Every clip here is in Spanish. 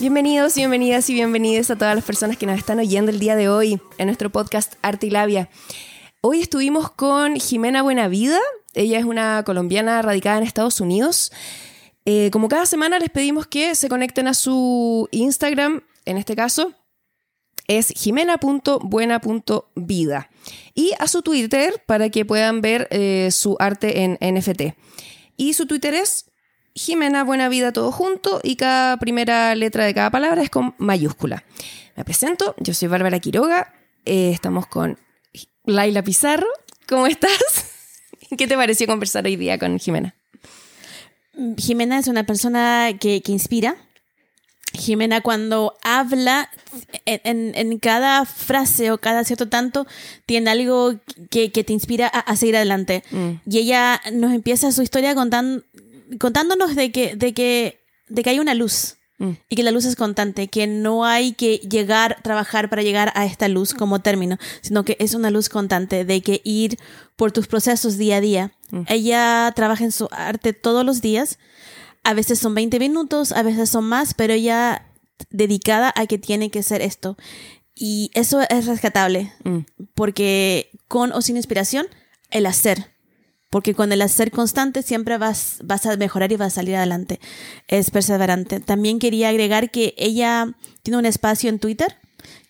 Bienvenidos bienvenidas y bienvenidas a todas las personas que nos están oyendo el día de hoy en nuestro podcast Arte y Labia. Hoy estuvimos con Jimena Buenavida. Ella es una colombiana radicada en Estados Unidos. Eh, como cada semana les pedimos que se conecten a su Instagram, en este caso es jimena.buena.vida y a su Twitter para que puedan ver eh, su arte en NFT. Y su Twitter es Jimena Buena Vida todo junto y cada primera letra de cada palabra es con mayúscula. Me presento, yo soy Bárbara Quiroga, eh, estamos con Laila Pizarro. ¿Cómo estás? ¿Qué te pareció conversar hoy día con Jimena? Jimena es una persona que, inspira. Jimena cuando habla, en, cada frase o cada cierto tanto, tiene algo que, te inspira a, seguir adelante. Mm. Y ella nos empieza su historia contando contándonos de que, de que, de que hay una luz mm. y que la luz es constante, que no hay que llegar, trabajar para llegar a esta luz como término, sino que es una luz constante, de que ir por tus procesos día a día. Mm. Ella trabaja en su arte todos los días, a veces son 20 minutos, a veces son más, pero ella dedicada a que tiene que ser esto. Y eso es rescatable, mm. porque con o sin inspiración, el hacer porque con el hacer constante siempre vas, vas a mejorar y vas a salir adelante. Es perseverante. También quería agregar que ella tiene un espacio en Twitter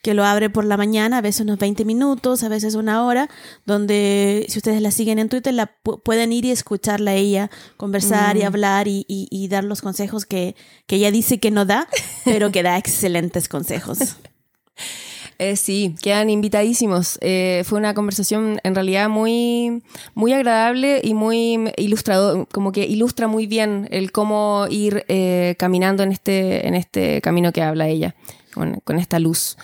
que lo abre por la mañana, a veces unos 20 minutos, a veces una hora, donde si ustedes la siguen en Twitter, la pueden ir y escucharla a ella, conversar y mm. hablar y, y, dar los consejos que, que ella dice que no da, pero que da excelentes consejos. Eh, sí, quedan invitadísimos. Eh, fue una conversación en realidad muy, muy agradable y muy ilustrador, como que ilustra muy bien el cómo ir eh, caminando en este, en este camino que habla ella, con, con esta luz.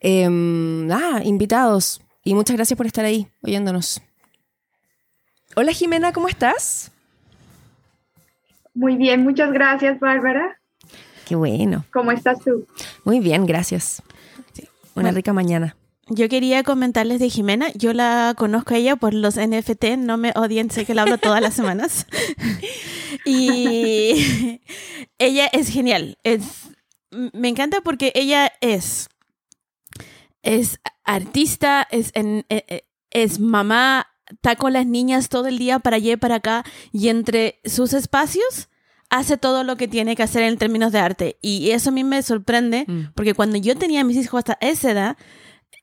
Em, ah, invitados. Y muchas gracias por estar ahí, oyéndonos. Hola Jimena, ¿cómo estás? Muy bien, muchas gracias, Bárbara. Qué bueno. ¿Cómo estás tú? Muy bien, gracias. Una rica mañana. Yo quería comentarles de Jimena. Yo la conozco a ella por los NFT. No me odien, sé que la hablo todas las semanas. y ella es genial. Es, me encanta porque ella es, es artista, es, en, e, e, es mamá, está con las niñas todo el día para allá y para acá. Y entre sus espacios hace todo lo que tiene que hacer en términos de arte. Y eso a mí me sorprende, mm. porque cuando yo tenía a mis hijos hasta esa edad,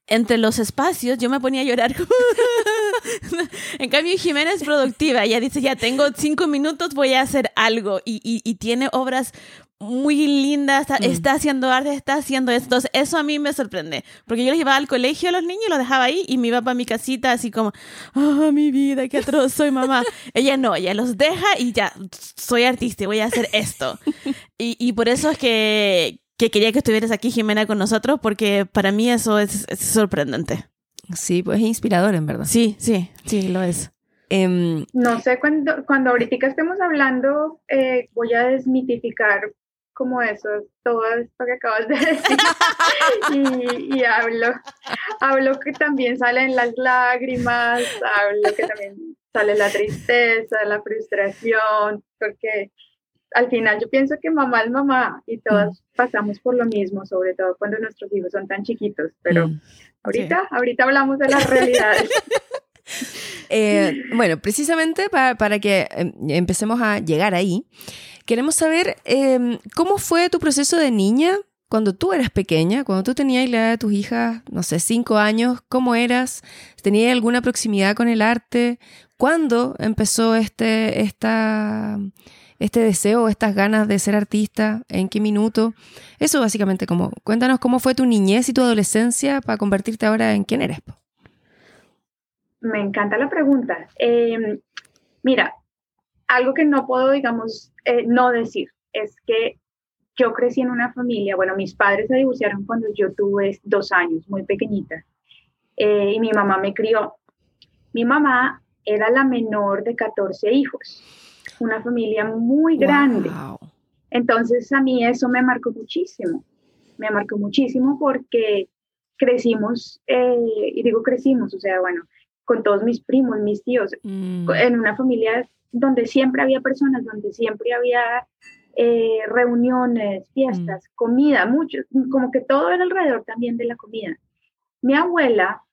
entre los espacios yo me ponía a llorar. en cambio, Jimena es productiva. Ella dice, ya tengo cinco minutos, voy a hacer algo. Y, y, y tiene obras muy linda, mm. está, haciendo arte, está haciendo esto. Entonces, eso a mí me sorprende. Porque yo los llevaba al colegio a los niños, los dejaba ahí y me iba para mi casita así como, oh, mi vida, qué atroz, soy mamá. ella no, ella los deja y ya, soy artista y voy a hacer esto. y, y por eso es que, que quería que estuvieras aquí, Jimena, con nosotros, porque para mí eso es, sorprendente. Sí, pues es inspirador, en verdad. Sí, sí, sí, lo es. Em, no sé, cuando, cuando ahorita estemos hablando, eh, voy a desmitificar como eso, todo esto que acabas de decir. y, hablo, hablo que también salen las lágrimas, hablo que también sale la tristeza, la frustración, porque al final yo pienso que mamá es mamá y todas mm. pasamos por lo mismo, sobre todo cuando nuestros hijos son tan chiquitos, pero mm, ahorita, ahorita hablamos de las realidades. Eh, bueno, precisamente para, para que em, empecemos a llegar ahí, Queremos saber em, cómo fue tu proceso de niña cuando tú eras pequeña, cuando tú tenías la edad de tus hijas, no sé, cinco años, ¿cómo eras? ¿Tenías alguna proximidad con el arte? ¿Cuándo empezó este, esta, este deseo, estas ganas de ser artista? ¿En qué minuto? Eso básicamente como, cuéntanos cómo fue tu niñez y tu adolescencia para convertirte ahora en quién eres. Me encanta la pregunta. Em, mira, algo que no puedo, digamos, eh, no decir es que yo crecí en una familia, bueno, mis padres se divorciaron cuando yo tuve dos años, muy pequeñita, eh, y mi mamá me crió. Mi mamá era la menor de 14 hijos, una familia muy grande. Entonces a mí eso me marcó muchísimo, me marcó muchísimo porque crecimos, eh, y digo crecimos, o sea, bueno, con todos mis primos, mis tíos, mm. en una familia donde siempre había personas, donde siempre había eh, reuniones, fiestas, Mm. comida, mucho, como que todo era alrededor también de la comida. Mi abuela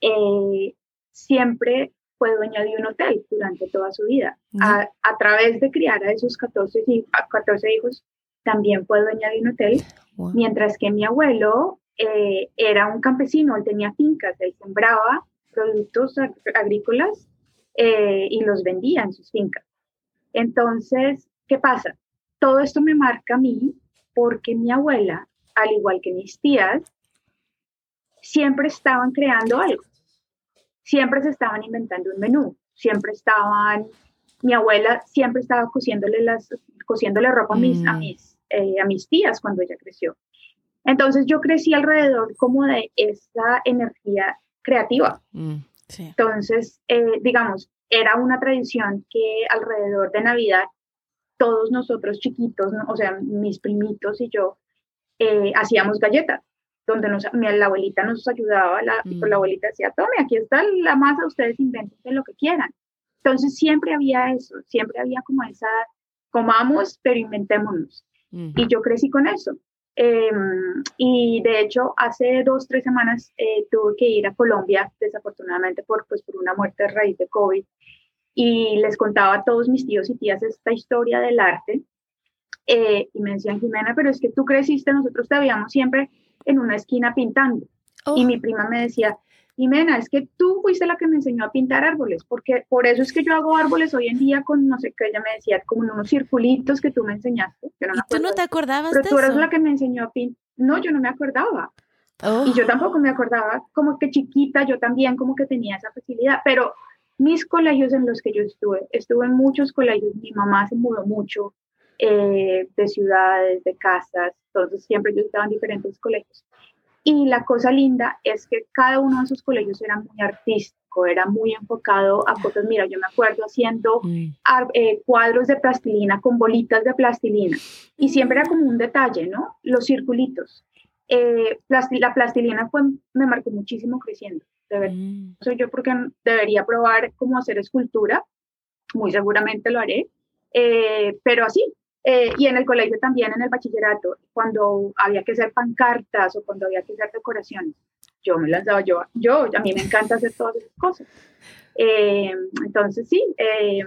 eh, siempre fue dueña de un hotel durante toda su vida. A, a través de criar a esos 14, hi- a 14 hijos, también fue dueña de un hotel, Wow. mientras que mi abuelo eh, era un campesino, él tenía fincas, él sembraba productos ag- agrícolas eh, y los vendía en sus fincas. Entonces, ¿qué pasa? Todo esto me marca a mí porque mi abuela, al igual que mis tías, siempre estaban creando algo. Siempre se estaban inventando un menú. Siempre estaban, mi abuela siempre estaba cosiéndole, las, cosiéndole ropa a mis, a, Mm. mis, eh, a mis tías cuando ella creció. Entonces yo crecí alrededor como de esa energía creativa. Mm. Sí. Entonces, eh, digamos, era una tradición que alrededor de Navidad, todos nosotros chiquitos, ¿no? o sea, mis primitos y yo, eh, hacíamos galletas, donde nos, mi, la abuelita nos ayudaba, la, pues la Mm. abuelita decía, tome, aquí está la masa, ustedes inventen lo que quieran. Entonces, siempre había eso, siempre había como esa, comamos, pero inventémonos. Mm. Y yo crecí con eso. Eh, y de hecho, hace dos, tres semanas eh, tuve que ir a Colombia, desafortunadamente por, pues, por una muerte a raíz de COVID. Y les contaba a todos mis tíos y tías esta historia del arte. Eh, y me decían, Jimena, pero es que tú creciste, nosotros te veíamos siempre en una esquina pintando. Oh. Y mi prima me decía, Jimena, es que tú fuiste la que me enseñó a pintar árboles, porque por eso es que yo hago árboles hoy en día con, no sé qué, ella me decía, como en unos circulitos que tú me enseñaste. Yo no me ¿Y tú acuerdo no te acordabas pero de tú eres eso? la que me enseñó a pintar. No, yo no me acordaba. Oh. Y yo tampoco me acordaba, como que chiquita, yo también como que tenía esa facilidad. Pero mis colegios en los que yo estuve, estuve en muchos colegios, mi mamá se mudó mucho eh, de ciudades, de casas, entonces siempre yo estaba en diferentes colegios. Y la cosa linda es que cada uno de esos colegios era muy artístico, era muy enfocado a cosas, mira, yo me acuerdo haciendo eh, cuadros de plastilina con bolitas de plastilina. Y siempre era como un detalle, ¿no? Los circulitos. Eh, la plastilina fue, me marcó muchísimo creciendo, de verdad. Mm. Soy yo porque debería probar cómo hacer escultura, muy seguramente lo haré, eh, pero así. Eh, y en el colegio también, en el bachillerato, cuando había que hacer pancartas o cuando había que hacer decoraciones, yo me lanzaba yo, yo, a mí me encanta hacer todas esas cosas. Eh, entonces, sí, eh,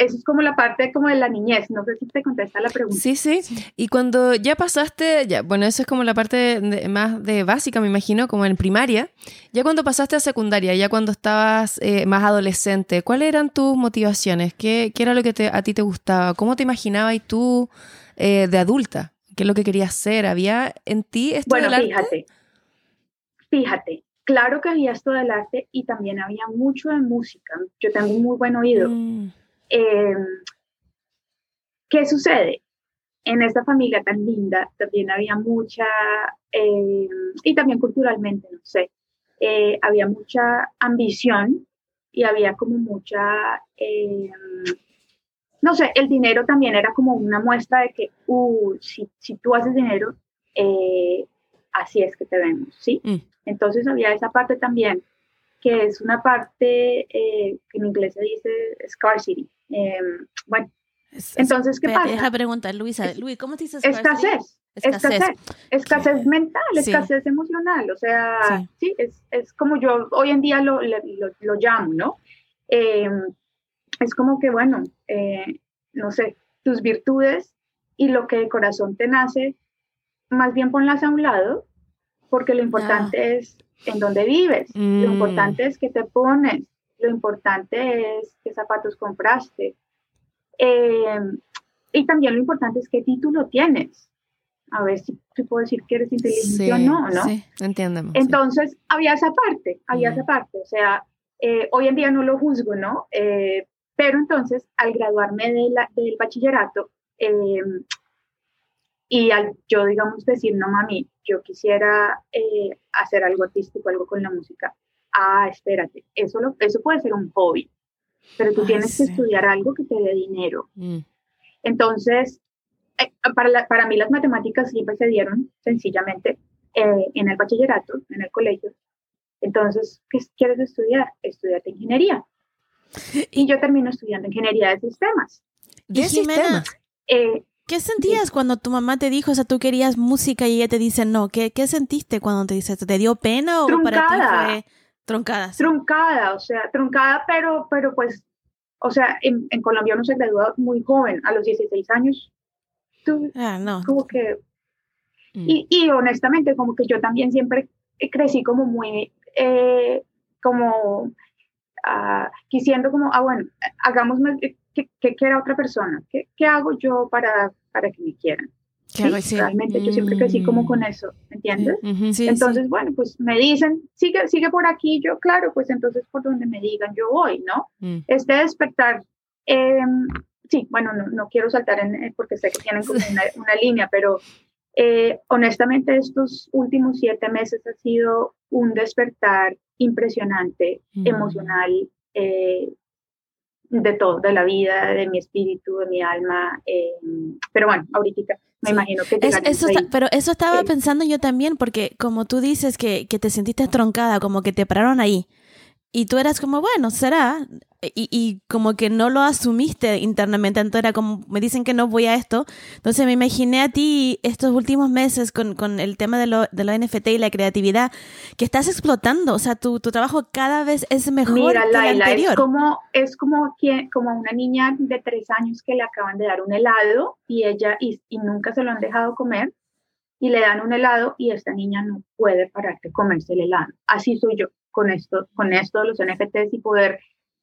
eso es como la parte como de la niñez, no sé si te contesta la pregunta. Sí, sí. Y cuando ya pasaste, ya, bueno, eso es como la parte de- más de básica, me imagino, como en primaria. Ya cuando pasaste a secundaria, ya cuando estabas eh, más adolescente, ¿cuáles eran tus motivaciones? ¿Qué, qué era lo que te- a ti te gustaba? ¿Cómo te imaginabas tú eh, de adulta? ¿Qué es lo que querías ser? ¿Había en ti esto Bueno, del arte? fíjate, fíjate, claro que había esto del arte y también había mucho de música. Yo tengo un muy buen oído. Mm, Eh, ¿Qué sucede? En esta familia tan linda también había mucha, eh, y también culturalmente, no sé, eh, había mucha ambición y había como mucha, eh, no sé, el dinero también era como una muestra de que, uh, si, si tú haces dinero, eh, así es que te vemos, ¿sí? Mm. Entonces había esa parte también, que es una parte eh, que en inglés se dice scarcity. Eh, bueno, Es- es- entonces, ¿qué pasa? Deja preguntar, Luisa. Luis, ¿cómo te dices? scarcity? escasez, escasez, escasez mental, Sí. escasez emocional, o sea, Sí. sí, es, es como yo hoy en día lo, lo, lo llamo, ¿no? Eh, es como que, bueno, eh, no sé, tus virtudes y lo que de corazón te nace, más bien ponlas a un lado, porque lo importante es en dónde vives, lo Mm. importante es que te pones, lo importante es qué zapatos compraste. Eh, y también lo importante es qué título tienes. A ver si, si puedo decir que eres inteligente Sí, o no, ¿no? Sí. Entiéndeme. sí. Entonces, había esa parte, había Mm. esa parte. O sea, eh, hoy en día no lo juzgo, ¿no? Eh, pero entonces, al graduarme de la- del bachillerato, eh, y al yo, digamos, decir, no, mami, yo quisiera eh, hacer algo artístico, algo con la música. Ah, espérate, eso, lo, eso puede ser un hobby, pero tú Ay, tienes sí. que estudiar algo que te dé dinero. Mm. Entonces, eh, para, la- para mí las matemáticas siempre se dieron sencillamente eh, en el bachillerato, en el colegio. Entonces, ¿qué quieres estudiar? Estudiate ingeniería. Y yo termino estudiando ingeniería de sistemas. De sistemas. Eh, ¿Qué sentías cuando tu mamá te dijo, o sea, tú querías música y ella te dice no? ¿Qué, qué sentiste cuando te dice esto? ¿Te dio pena o para ti fue truncada? Truncada, o sea, truncada, pero, pero pues, o sea, en, en Colombia uno se gradúa muy joven, a los 16 años. Tú, ah, no. Como que... Mm. Y, y honestamente, como que yo también siempre crecí como muy, eh, como uh, quisiendo como, ah, bueno, hagamos más, ¿qué, qué quiera otra persona? ¿Qué, ¿Qué, hago yo para, para que me quieran? ¿Sí? Realmente yo siempre crecí como con eso, ¿me entiendes? entonces, bueno, pues me dicen, sigue, sigue por aquí, yo, claro, pues entonces por donde me digan, yo voy, ¿no? Mm. Este despertar, eh, sí, bueno, no, no, quiero saltar en, porque sé que tienen como una, una línea, pero eh, honestamente estos últimos siete meses ha sido un despertar impresionante, mm. emocional, eh, de todo, de la vida, de mi espíritu, de mi alma. Eh, pero bueno, ahorita me imagino que... eso pero eso estaba pensando yo también, porque como tú dices que, que te sentiste troncada, como que te pararon ahí. Y tú eras como, bueno, será. Y, y, como que no lo asumiste internamente. Entonces era como, me dicen que no voy a esto. Entonces me imaginé a ti estos últimos meses con, con el tema de lo, de lo NFT y la creatividad, que estás explotando. O sea, tu, tu trabajo cada vez es mejor Mira, que Laila, el anterior. Es como, es como, quien, como una niña de tres años que le acaban de dar un helado y ella, y, y nunca se lo han dejado comer. Y le dan un helado y esta niña no puede parar de comerse el helado. Así soy yo con esto, con esto de los NFTs y poder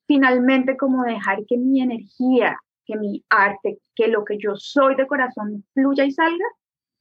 finalmente como dejar que mi energía, que mi arte, que lo que yo soy de corazón fluya y salga,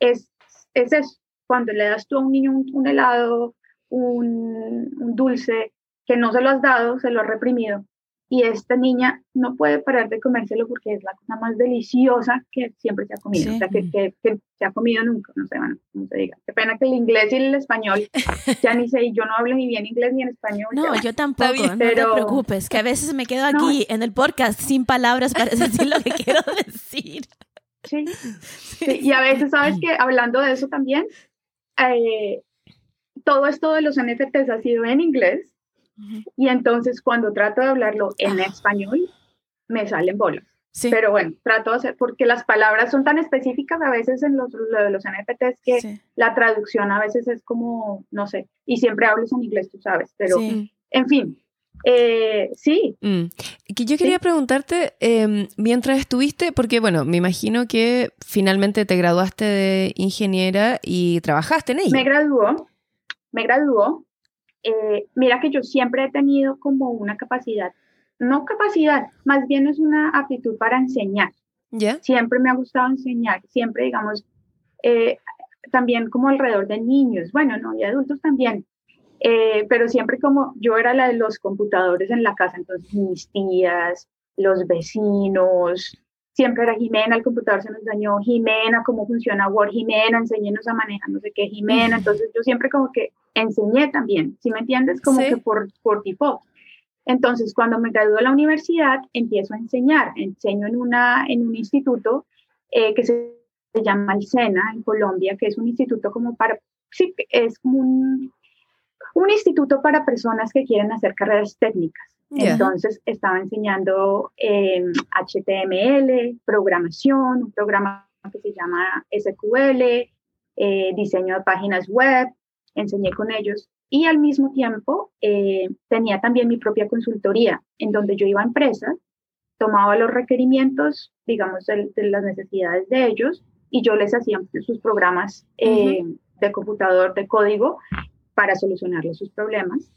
es, es eso. Cuando le das tú a un niño un, helado, un, un, dulce, que no se lo has dado, se lo has reprimido, y esta niña no puede parar de comérselo porque es la cosa más deliciosa que siempre se ha comido, o sea, que, que, se ha comido nunca, no sé, bueno, como se diga. Qué pena que el inglés y el español, ya ni sé, yo no hablo ni bien inglés ni en español. No, yo tampoco, no te preocupes, que a veces me quedo aquí en el podcast sin palabras para decir lo que quiero decir. Sí, sí, y a veces, ¿sabes que Hablando de eso también, eh, todo esto de los NFTs ha sido en inglés, y entonces cuando trato de hablarlo en ah. español, me salen bolas. Pero bueno, trato de hacer, porque las palabras son tan específicas a veces en los, los NFTs que la traducción a veces es como, no sé, y siempre hablo en inglés, tú sabes, pero en fin, eh, sí. Mm. Que yo quería preguntarte, em, mientras estuviste, porque bueno, me imagino que finalmente te graduaste de ingeniera y trabajaste en ella. Me graduó, me graduó, eh, mira que yo siempre he tenido como una capacidad, no capacidad, más bien es una aptitud para enseñar. ¿Ya? Siempre me ha gustado enseñar, siempre, digamos, eh, también como alrededor de niños, bueno, no, y adultos también, eh, pero siempre como yo era la de los computadores en la casa, entonces mis tías, los vecinos, siempre era Jimena, el computador se nos dañó, Jimena, cómo funciona Word, Jimena, enséñenos a manejar no sé qué, Jimena, entonces yo siempre como que enseñé también, si me entiendes? Como que por, por default. Entonces, cuando me gradué de la universidad, empiezo a enseñar, enseño en, una, en un instituto eh, que se, llama el SENA en Colombia, que es un instituto como para, sí, es como un, un instituto para personas que quieren hacer carreras técnicas. Entonces estaba enseñando HTML, em, programación, un programa que se llama SQL, eh, diseño de páginas web, enseñé con ellos. Y al mismo tiempo eh, tenía también mi propia consultoría en donde yo iba a empresas, tomaba los requerimientos, digamos, de, las necesidades de ellos y yo les hacía sus programas eh, de computador, de código para solucionarles sus problemas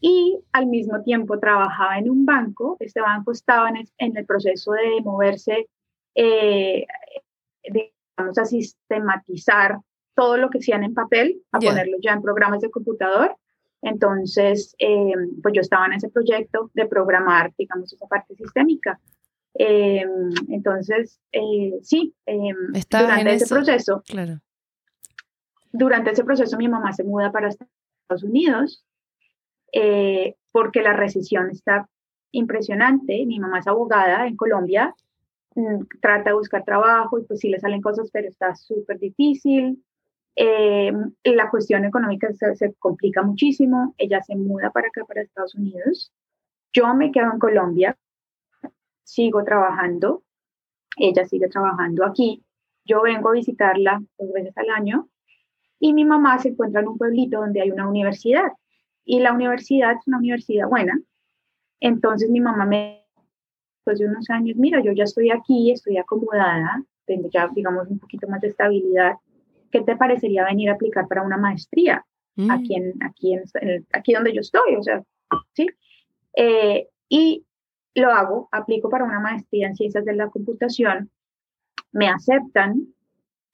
y al mismo tiempo trabajaba en un banco. Este banco estaba en el, proceso de moverse, eh, digamos, a sistematizar todo lo que hacían en papel, a ponerlo ya en programas de computador. Entonces, eh, pues yo estaba en ese proyecto de programar, digamos, esa parte sistémica. Eh, entonces, sí, durante ese proceso, claro. durante ese proceso mi mamá se muda para Estados Unidos eh, porque la recesión está impresionante. Mi mamá es abogada en Colombia, mm, trata de buscar trabajo y pues sí le salen cosas, pero está súper difícil. Eh, la cuestión económica se, se, complica muchísimo. Ella se muda para acá, para Estados Unidos. Yo me quedo en Colombia, sigo trabajando. Ella sigue trabajando aquí. yo vengo a visitarla dos veces al año y mi mamá se encuentra en un pueblito donde hay una universidad y la universidad es una universidad buena. Entonces mi mamá me, después de unos años, mira, yo ya estoy aquí, estoy acomodada, tengo ya, digamos, un poquito más de estabilidad. ¿Qué te parecería venir a aplicar para una maestría mm. aquí, en, aquí, en, aquí donde yo estoy? O sea, ¿sí? Eh, y lo hago, aplico para una maestría en ciencias de la computación, me aceptan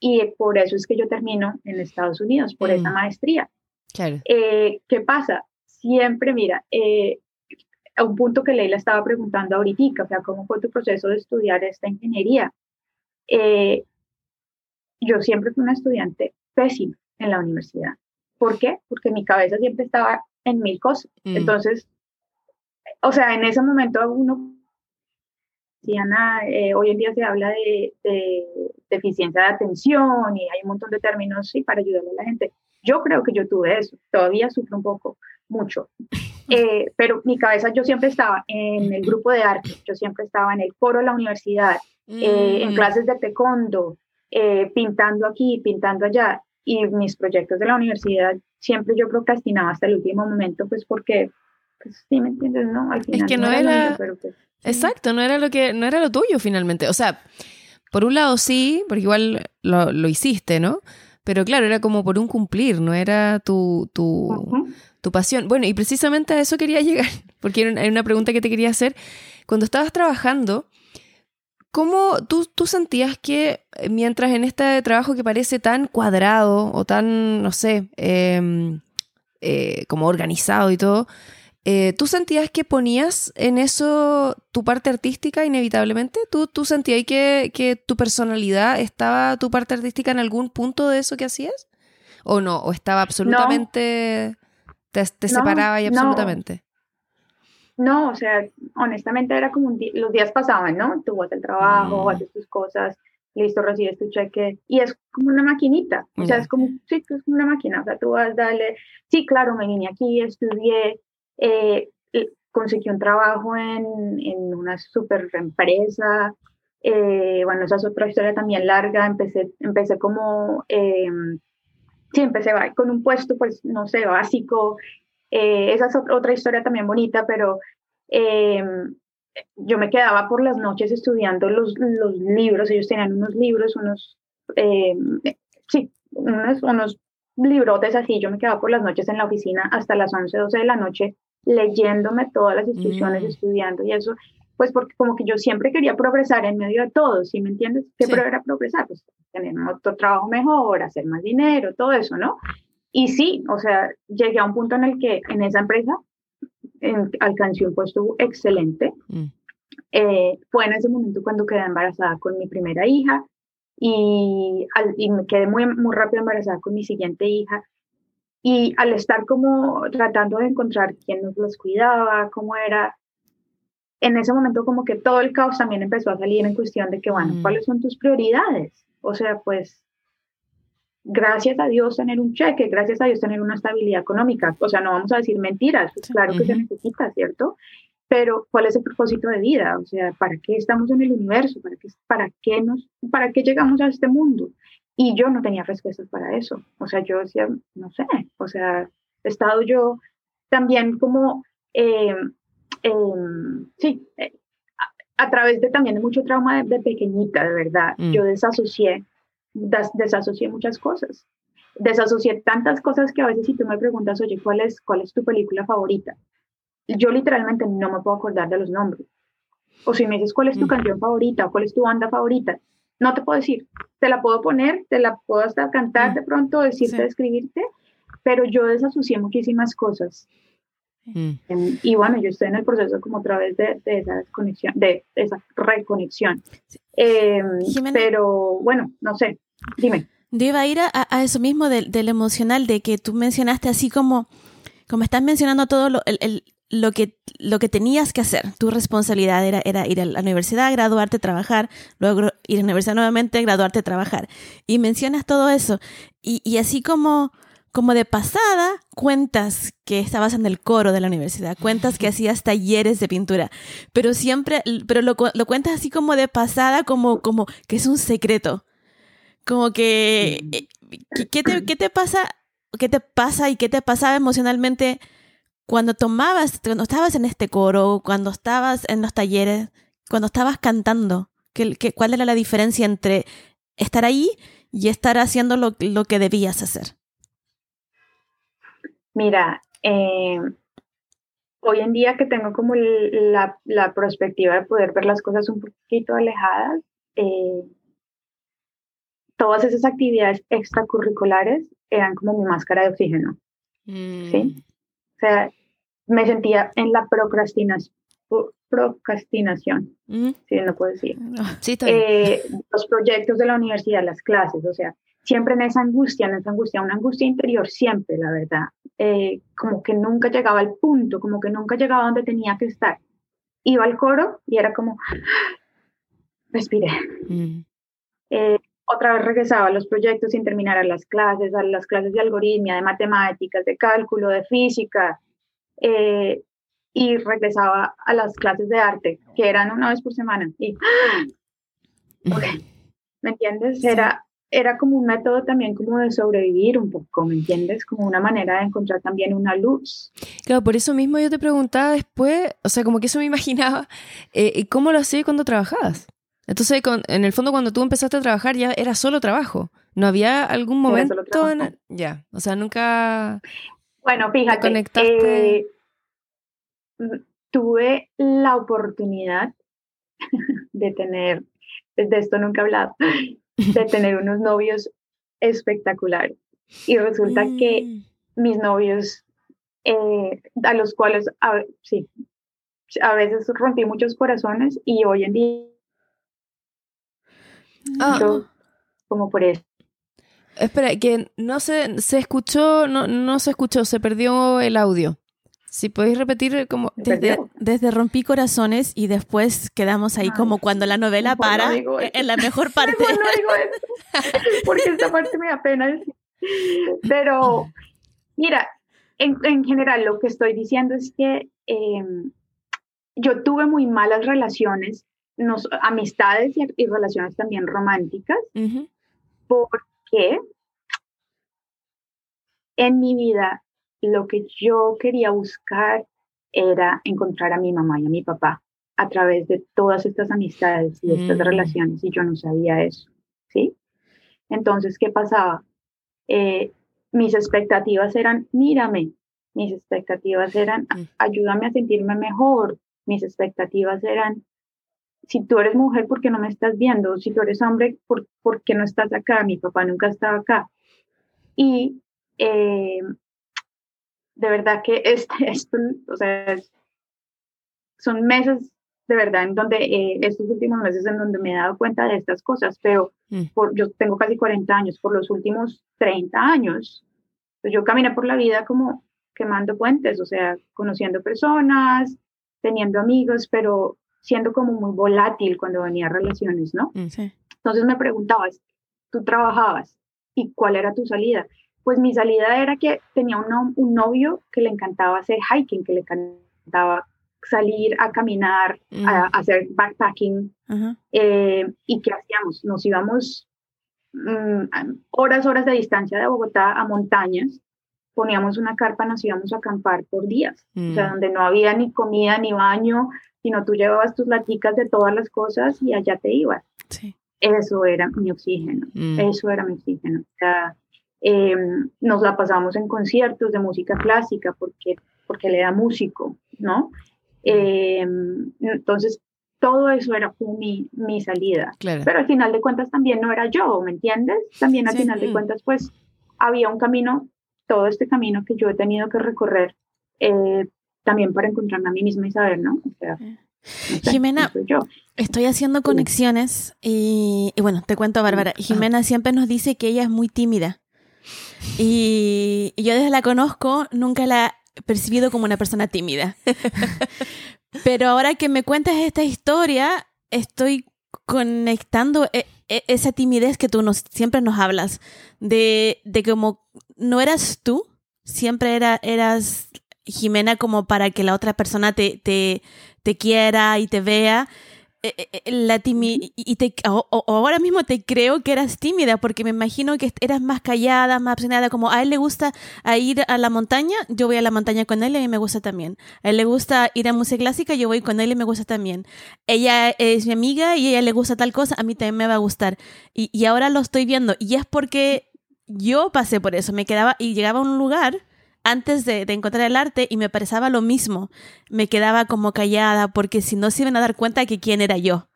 y por eso es que yo termino en Estados Unidos, por esa mm. maestría. Claro. Eh, ¿Qué pasa? Siempre, mira, eh, a un punto que Leila estaba preguntando ahorita, o sea, ¿cómo fue tu proceso de estudiar esta ingeniería? Eh, yo siempre fui una estudiante pésima en la universidad. ¿Por qué? Porque mi cabeza siempre estaba en mil cosas. Mm. Entonces, o sea, en ese momento uno eh, hoy en día se habla de, deficiencia de atención y hay un montón de términos sí, para ayudarle a la gente. Yo creo que yo tuve eso, todavía sufro un poco, mucho. Eh, pero mi cabeza, yo siempre estaba en el grupo de arte, yo siempre estaba en el coro de la universidad, eh, en mm. clases de taekwondo, pintando aquí, pintando allá. Y mis proyectos de la universidad siempre yo procrastinaba hasta el último momento, pues porque, pues, sí, ¿me entiendes? No, al final es que no, era... Pues, Exacto, no era lo que, no era lo tuyo finalmente. O sea, por un lado sí, porque igual lo, lo hiciste, ¿no? Pero claro, era como por un cumplir, no era tu, tu, tu pasión. Bueno, y precisamente a eso quería llegar, porque hay una pregunta que te quería hacer. Cuando estabas trabajando, ¿cómo tú, tú sentías que mientras en este trabajo que parece tan cuadrado o tan, no sé, em, eh, como organizado y todo, eh, ¿Tú sentías que ponías en eso tu parte artística inevitablemente? ¿Tú, tú sentías que, que tu personalidad estaba, tu parte artística en algún punto de eso que hacías? ¿O no? ¿O estaba absolutamente, te, separaba y absolutamente? No. o sea, honestamente era como un los días pasaban, ¿no? Tú vas al trabajo, mm. haces tus cosas, listo, recibes tu cheque y es como una maquinita, o sea, es como, sí, es como una máquina, o sea, tú vas, a darle, sí, claro, me vine aquí, estudié, eh, conseguí un trabajo en, en una super empresa. Eh, bueno, esa es otra historia también larga. Empecé, empecé como, eh, sí, empecé con un puesto, pues, no sé, básico. esa es otra historia también bonita, pero yo me quedaba por las noches estudiando los, los libros. Ellos tenían unos libros, unos, sí, unos, unos librotes así. Yo me quedaba por las noches en la oficina hasta las 11, 12 de la noche leyéndome todas las instrucciones, mm. estudiando y eso, pues porque como que yo siempre quería progresar en medio de todo, ¿sí me entiendes? ¿Qué era progresar? Pues tener otro trabajo mejor, hacer más dinero, todo eso, ¿no? Y sí, o sea, llegué a un punto en el que en esa empresa alcancé un puesto excelente. Mm. Eh, fue en ese momento cuando quedé embarazada con mi primera hija y, y me quedé muy, muy rápido embarazada con mi siguiente hija y al estar como tratando de encontrar quién nos los cuidaba, cómo era, en ese momento como que todo el caos también empezó a salir en cuestión de que, bueno, mm. ¿cuáles son tus prioridades? O sea, pues, gracias a Dios tener un cheque, gracias a Dios tener una estabilidad económica. O sea, no vamos a decir mentiras, pues claro que se necesita, ¿cierto? Pero, ¿cuál es el propósito de vida? O sea, ¿para qué estamos en el universo? ¿Para qué, para qué, nos, para qué llegamos a este mundo? Y yo no tenía respuestas para eso. O sea, yo decía, no sé, o sea, he estado yo también como, em, em, sí, eh, a, través de también de mucho trauma de, pequeñita, de verdad. Mm. Yo desasocié, desasocié muchas cosas. Desasocié tantas cosas que a veces si tú me preguntas, oye, ¿cuál es, cuál es tu película favorita? Yo literalmente no me puedo acordar de los nombres. O si me dices, ¿cuál es tu mm. canción favorita? o ¿Cuál es tu banda favorita? No te puedo decir, te la puedo poner, te la puedo hasta cantar mm. de pronto, decirte, describirte, pero yo desasocié muchísimas cosas. Mm. Y bueno, yo estoy en el proceso como a través de, esa desconexión, de esa reconexión. Em, pero bueno, no sé, dime. Yo iba a ir a, eso mismo del, emocional, de que tú mencionaste así como, como estás mencionando todo lo, el, lo que, lo que tenías que hacer, tu responsabilidad era, era ir a la universidad, graduarte, trabajar, luego ir a la universidad nuevamente, graduarte, trabajar. Y mencionas todo eso. Y, así como, como de pasada, cuentas que estabas en el coro de la universidad, cuentas que hacías talleres de pintura, pero siempre, pero lo, lo cuentas así como de pasada, como, como que es un secreto. Como que, eh, ¿qué, te, ¿qué te pasa? ¿Qué te pasa y qué te pasaba emocionalmente cuando tomabas, cuando estabas en este coro, cuando estabas en los talleres, cuando estabas cantando? ¿Qué, qué, cuál era la diferencia entre estar ahí y estar haciendo lo, lo que debías hacer? Mira, eh, hoy en día que tengo como la, la, perspectiva de poder ver las cosas un poquito alejadas, eh, todas esas actividades extracurriculares eran como mi máscara de oxígeno. ¿sí? Mm. Sea, me sentía en la procrastinación. Procrastinación, mm. sí, no puedo decir. Sí, eh, los proyectos de la universidad, las clases, o sea, siempre en esa angustia, en esa angustia, una angustia interior siempre, la verdad, eh, como que nunca llegaba al punto, como que nunca llegaba donde tenía que estar. Iba al coro y era como, respiré. Mm. Eh, otra vez regresaba a los proyectos sin terminar a las clases, a las clases de algoritmia, de matemáticas, de cálculo, de física, eh, y regresaba a las clases de arte, que eran una vez por semana. Y, ¿Me entiendes? Era, era como un método también como de sobrevivir un poco, ¿me entiendes? Como una manera de encontrar también una luz. Claro, por eso mismo yo te preguntaba después, o sea, como que eso me imaginaba, eh, ¿cómo lo hacías cuando trabajabas? Entonces, en el fondo, cuando tú empezaste a trabajar ya era solo trabajo. ¿No había algún momento? ya, o sea, nunca... Bueno, fíjate, conectaste... Eh, tuve la oportunidad de tener, de esto nunca he hablado, de tener unos novios espectaculares. Y resulta que mm. mis novios, eh, a los cuales, sí, a veces rompí muchos corazones y hoy en día, ah. como por eso. Espera, que no se, se escuchó, no, no se escuchó, se perdió el audio. Si podéis repetir como... Desde, desde, rompí corazones y después quedamos ahí como cuando la novela para en la mejor parte. no digo eso, porque esta parte me da pena decir. Pero, mira, en, en, general lo que estoy diciendo es que em, yo tuve muy malas relaciones, nos, amistades y, relaciones también románticas, porque en mi vida lo que yo quería buscar era encontrar a mi mamá y a mi papá a través de todas estas amistades y estas mm. relaciones y yo no sabía eso, ¿sí? Entonces, ¿qué pasaba? Eh, mis expectativas eran, mírame, mis expectativas eran, mm. ayúdame a sentirme mejor, mis expectativas eran, si tú eres mujer, ¿por qué no me estás viendo? Si tú eres hombre, ¿por, ¿por qué no estás acá? Mi papá nunca estaba acá. Y eh, de verdad que este, esto, o sea, son meses de verdad en donde, eh, estos últimos meses en donde me he dado cuenta de estas cosas, pero mm. por, yo tengo casi 40 años, por los últimos 30 años, pues yo caminé por la vida como quemando puentes, o sea, conociendo personas, teniendo amigos, pero siendo como muy volátil cuando venía a relaciones, ¿no? Mm, Entonces me preguntabas, tú trabajabas y cuál era tu salida pues mi salida era que tenía un, un novio que le encantaba hacer hiking, que le encantaba salir a caminar, a, mm. hacer backpacking. Eh, ¿Y qué hacíamos? Nos íbamos mm, horas, horas de distancia de Bogotá a montañas, poníamos una carpa, nos íbamos a acampar por días, o sea, donde no había ni comida ni baño, sino tú llevabas tus laticas de todas las cosas y allá te ibas. Eso era mi oxígeno, eso era mi oxígeno. O sea, Em, nos la pasamos en conciertos de música clásica porque, porque él era músico, ¿no? Em, entonces, todo eso era como mi, mi salida. Pero al final de cuentas también no era yo, ¿me entiendes? También al final de cuentas, pues había un camino, todo este camino que yo he tenido que recorrer eh, también para encontrarme a mí misma y saber, ¿no? O sea, Jimena, yo. estoy haciendo conexiones y, y, bueno, te cuento, Bárbara. Jimena siempre nos dice que ella es muy tímida. Y yo desde la conozco, nunca la he percibido como una persona tímida. Pero ahora que me cuentas esta historia, estoy conectando e, e, esa timidez que tú nos, siempre nos hablas, de, de como no eras tú, siempre era, eras Jimena como para que la otra persona te, te, te quiera y te vea. eh, eh, la timidez, y te, ahora mismo te creo que eras tímida, porque me imagino que eras más callada, más obsesionada, como a él le gusta ir a la montaña, yo voy a la montaña con él y a mí me gusta también. A él le gusta ir a música clásica, yo voy con él y me gusta también. Ella es mi amiga y a ella le gusta tal cosa, a mí también me va a gustar. Y, y ahora lo estoy viendo, y es porque yo pasé por eso, me quedaba y llegaba a un lugar antes de, encontrar el arte y me parecía lo mismo. Me quedaba como callada porque si no se iban a dar cuenta que quién era yo.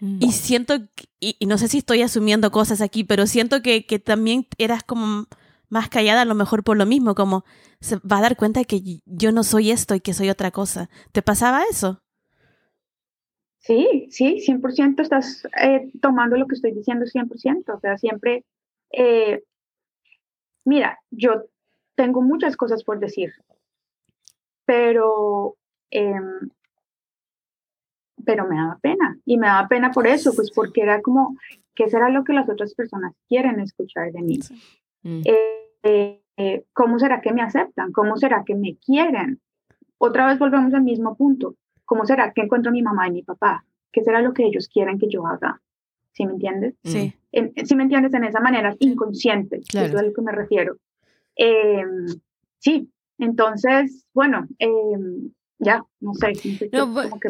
Mm. Y siento, y, no sé si estoy asumiendo cosas aquí, pero siento que, que, también eras como más callada a lo mejor por lo mismo, como se va a dar cuenta que yo no soy esto y que soy otra cosa. ¿Te pasaba eso? Sí, sí, 100% estás eh, tomando lo que estoy diciendo 100%. O sea, siempre, eh, mira, yo tengo muchas cosas por decir, pero, em, pero me daba pena. Y me daba pena por eso, pues porque era como, ¿qué será lo que las otras personas quieren escuchar de mí? Mm. Eh, eh, ¿Cómo será que me aceptan? ¿Cómo será que me quieren? Otra vez volvemos al mismo punto. ¿Cómo será que encuentro a mi mamá y mi papá? ¿Qué será lo que ellos quieren que yo haga? ¿Sí me entiendes? Sí. ¿Sí me entiendes? En esa manera inconsciente, eso es a lo que me refiero. Eh, sí, entonces, bueno, eh, ya, no sé.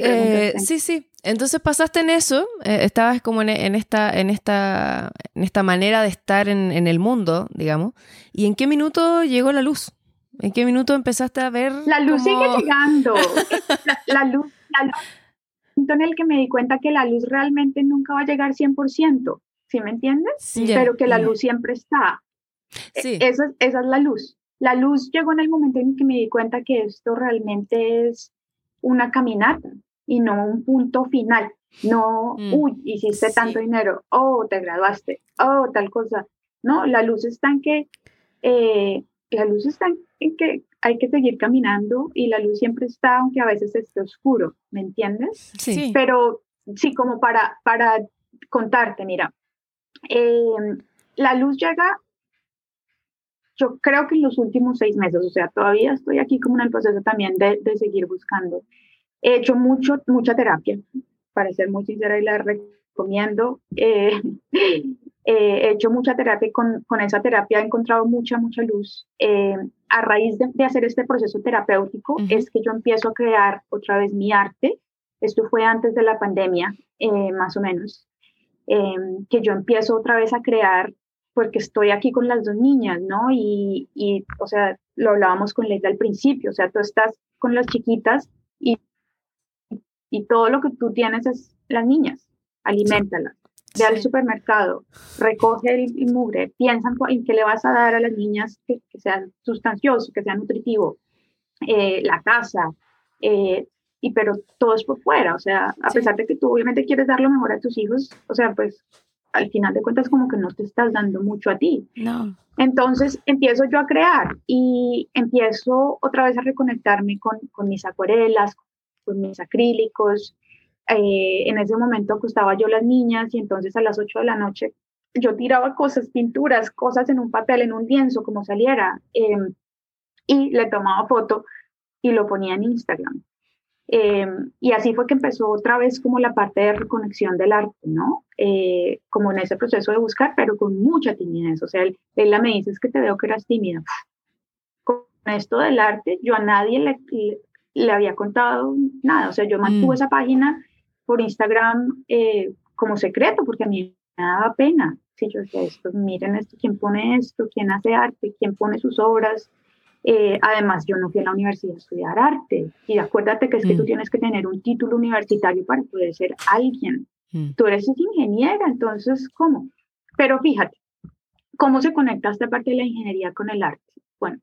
Eh, sí, sí. Entonces pasaste en eso, estabas como en, esta, en, esta, en esta manera de estar en, en, el mundo, digamos. ¿Y en qué minuto llegó la luz? ¿En qué minuto empezaste a ver? La luz sigue llegando. la, luz, la luz en el que me di cuenta que la luz realmente nunca va a llegar 100%, ¿sí me entiendes? Sí, Pero que la luz siempre está. Sí. Esa, esa es la luz. La luz llegó en el momento en que me di cuenta que esto realmente es una caminata y no un punto final. No, mm. uy, hiciste tanto dinero, oh, te graduaste, oh, tal cosa. No, la luz está en que, eh, la luz está en que hay que seguir caminando y la luz siempre está, aunque a veces esté oscuro, ¿me entiendes? Sí. Pero sí, como para, para contarte, mira, eh, la luz llega yo creo que en los últimos seis meses, o sea, todavía estoy aquí como en el proceso también de, de seguir buscando. He hecho mucho, mucha terapia, para ser muy sincera y la recomiendo. Eh, eh, he hecho mucha terapia y con, con, esa terapia he encontrado mucha, mucha luz. Eh, a raíz de, de, hacer este proceso terapéutico es que yo empiezo a crear otra vez mi arte. Esto fue antes de la pandemia, más o menos. que yo empiezo otra vez a crear porque estoy aquí con las dos niñas, ¿no? Y, y o sea, lo hablábamos con Leila al principio, o sea, tú estás con las chiquitas y, y todo lo que tú tienes es las niñas, aliméntalas. Ve al supermercado, recoge el, mugre, piensa en qué le vas a dar a las niñas que, sea sustancioso, que sea nutritivo, eh, la casa, eh, y pero todo es por fuera, o sea, a pesar de que tú obviamente quieres dar lo mejor a tus hijos, o sea, pues al final de cuentas como que no te estás dando mucho a ti. No. Entonces empiezo yo a crear y empiezo otra vez a reconectarme con, con mis acuarelas, con mis acrílicos. Eh, en ese momento acostaba yo las niñas y entonces a las 8 de la noche yo tiraba cosas, pinturas, cosas en un papel, en un lienzo, como saliera, em, y le tomaba foto y lo ponía en Instagram. Em, y así fue que empezó otra vez como la parte de reconexión del arte, ¿no? Eh, como en ese proceso de buscar, pero con mucha timidez. O sea, él, me dice, es que te veo que eras tímida. Con esto del arte, yo a nadie le, le, había contado nada. O sea, yo mantuve mm. esa página por Instagram eh, como secreto, porque a mí me daba pena. Si yo decía esto, miren esto, quién pone esto, quién hace arte, quién pone sus obras, eh, además, yo no fui a la universidad a estudiar arte. Y acuérdate que es que tú mm. tienes que tener un título universitario para poder ser alguien. Mm. Tú eres ingeniera, entonces, ¿cómo? Pero fíjate, ¿cómo se conecta esta parte de la ingeniería con el arte? Bueno,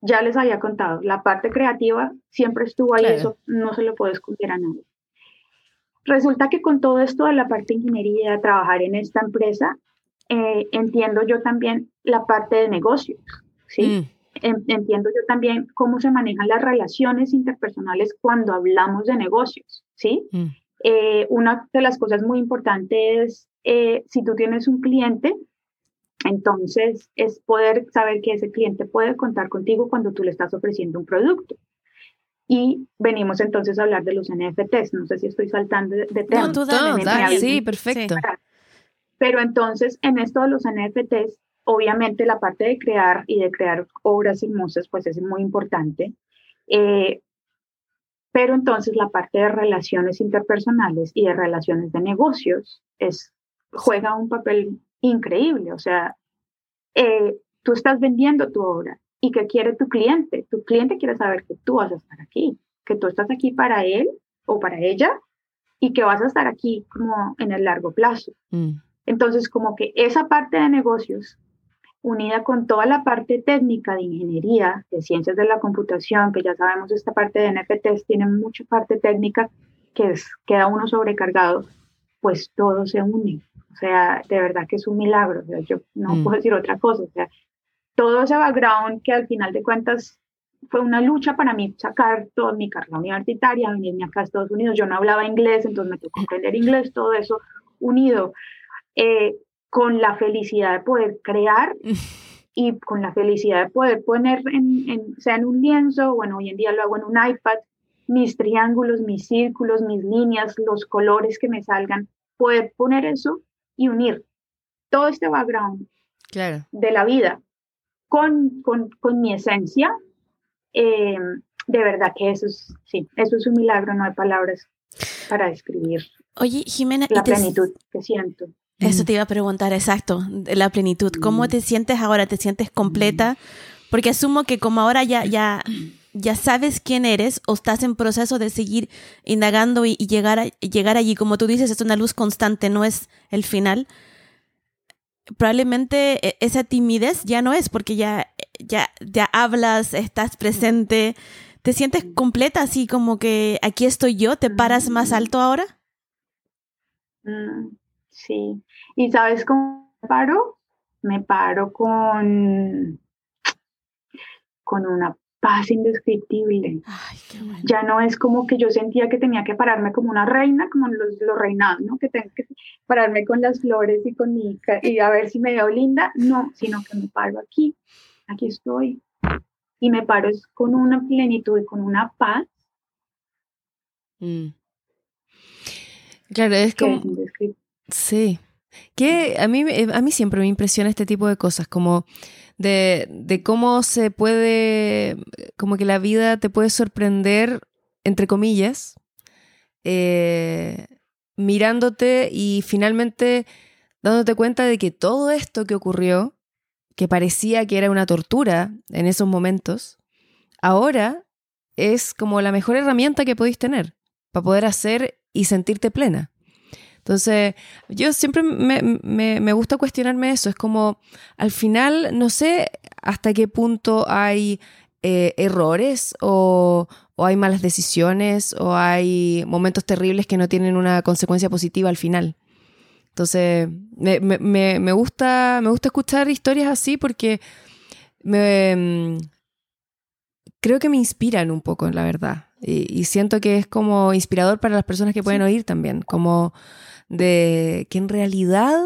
ya les había contado, la parte creativa siempre estuvo ahí, eso no se lo puedo esconder a nadie. Resulta que con todo esto de la parte de ingeniería, trabajar en esta empresa, eh, entiendo yo también la parte de negocios, ¿sí? Mm entiendo yo también cómo se manejan las relaciones interpersonales cuando hablamos de negocios, ¿sí? Mm. Eh, una de las cosas muy importantes es, eh, si tú tienes un cliente, entonces es poder saber que ese cliente puede contar contigo cuando tú le estás ofreciendo un producto. Y venimos entonces a hablar de los NFTs. No sé si estoy saltando de, tema. No, sí, perfecto. Pero entonces, en esto de los NFTs, obviamente la parte de crear y de crear obras hermosas, pues es muy importante. Eh, pero entonces la parte de relaciones interpersonales y de relaciones de negocios es, juega un papel increíble. O sea, eh, tú estás vendiendo tu obra y ¿qué quiere tu cliente? Tu cliente quiere saber que tú vas a estar aquí, que tú estás aquí para él o para ella y que vas a estar aquí como en el largo plazo. Mm. Entonces, como que esa parte de negocios unida con toda la parte técnica de ingeniería, de ciencias de la computación, que ya sabemos esta parte de NFTs tiene mucha parte técnica que es, queda uno sobrecargado, pues todo se une. O sea, de verdad que es un milagro. yo no mm. puedo decir otra cosa. O sea, todo ese background que al final de cuentas fue una lucha para mí sacar toda mi carrera universitaria, venirme acá a Estados Unidos. Yo no hablaba inglés, entonces me tocó aprender inglés, todo eso unido. Eh, con la felicidad de poder crear y con la felicidad de poder poner, en, sea en un lienzo, bueno, hoy en día lo hago en un iPad, mis triángulos, mis círculos, mis líneas, los colores que me salgan, poder poner eso y unir todo este background claro. de la vida con, con, con mi esencia, eh, de verdad que eso es, sí, eso es un milagro, no hay palabras para describir Oye, Jimena, la plenitud que siento. Eso te iba a preguntar, exacto, de la plenitud. ¿Cómo te sientes ahora? ¿Te sientes completa? Porque asumo que como ahora ya, ya, ya sabes quién eres o estás en proceso de seguir indagando y, llegar, a, llegar allí, como tú dices, es una luz constante, no es el final. Probablemente e, esa timidez ya no es porque ya, ya, ya hablas, estás presente, te sientes completa así como que aquí estoy yo, te paras más alto ahora. Mm, sí, ¿Y sabes cómo me paro? Me paro con, con una paz indescriptible. Ya no es como que yo sentía que tenía que pararme como una reina, como los, los reinados, ¿no? Que tengo que pararme con las flores y con mi y a ver si me veo linda. No, sino que me paro aquí, aquí estoy. Y me paro con una plenitud y con una paz. Mm. Claro, es como... sí, que a mí, eh, a mí siempre me impresiona este tipo de cosas, como de, de cómo se puede, como que la vida te puede sorprender, entre comillas, eh, mirándote y finalmente dándote cuenta de que todo esto que ocurrió, que parecía que era una tortura en esos momentos, ahora es como la mejor herramienta que podéis tener para poder hacer y sentirte plena. Entonces, yo siempre me, gusta cuestionarme eso. Es como, al final, no sé hasta qué punto hay eh, errores o, hay malas decisiones o hay momentos terribles que no tienen una consecuencia positiva al final. Entonces, me, gusta, me gusta escuchar historias así porque me, creo que me inspiran un poco, la verdad. Y, y, siento que es como inspirador para las personas que pueden oír también. Como de que en realidad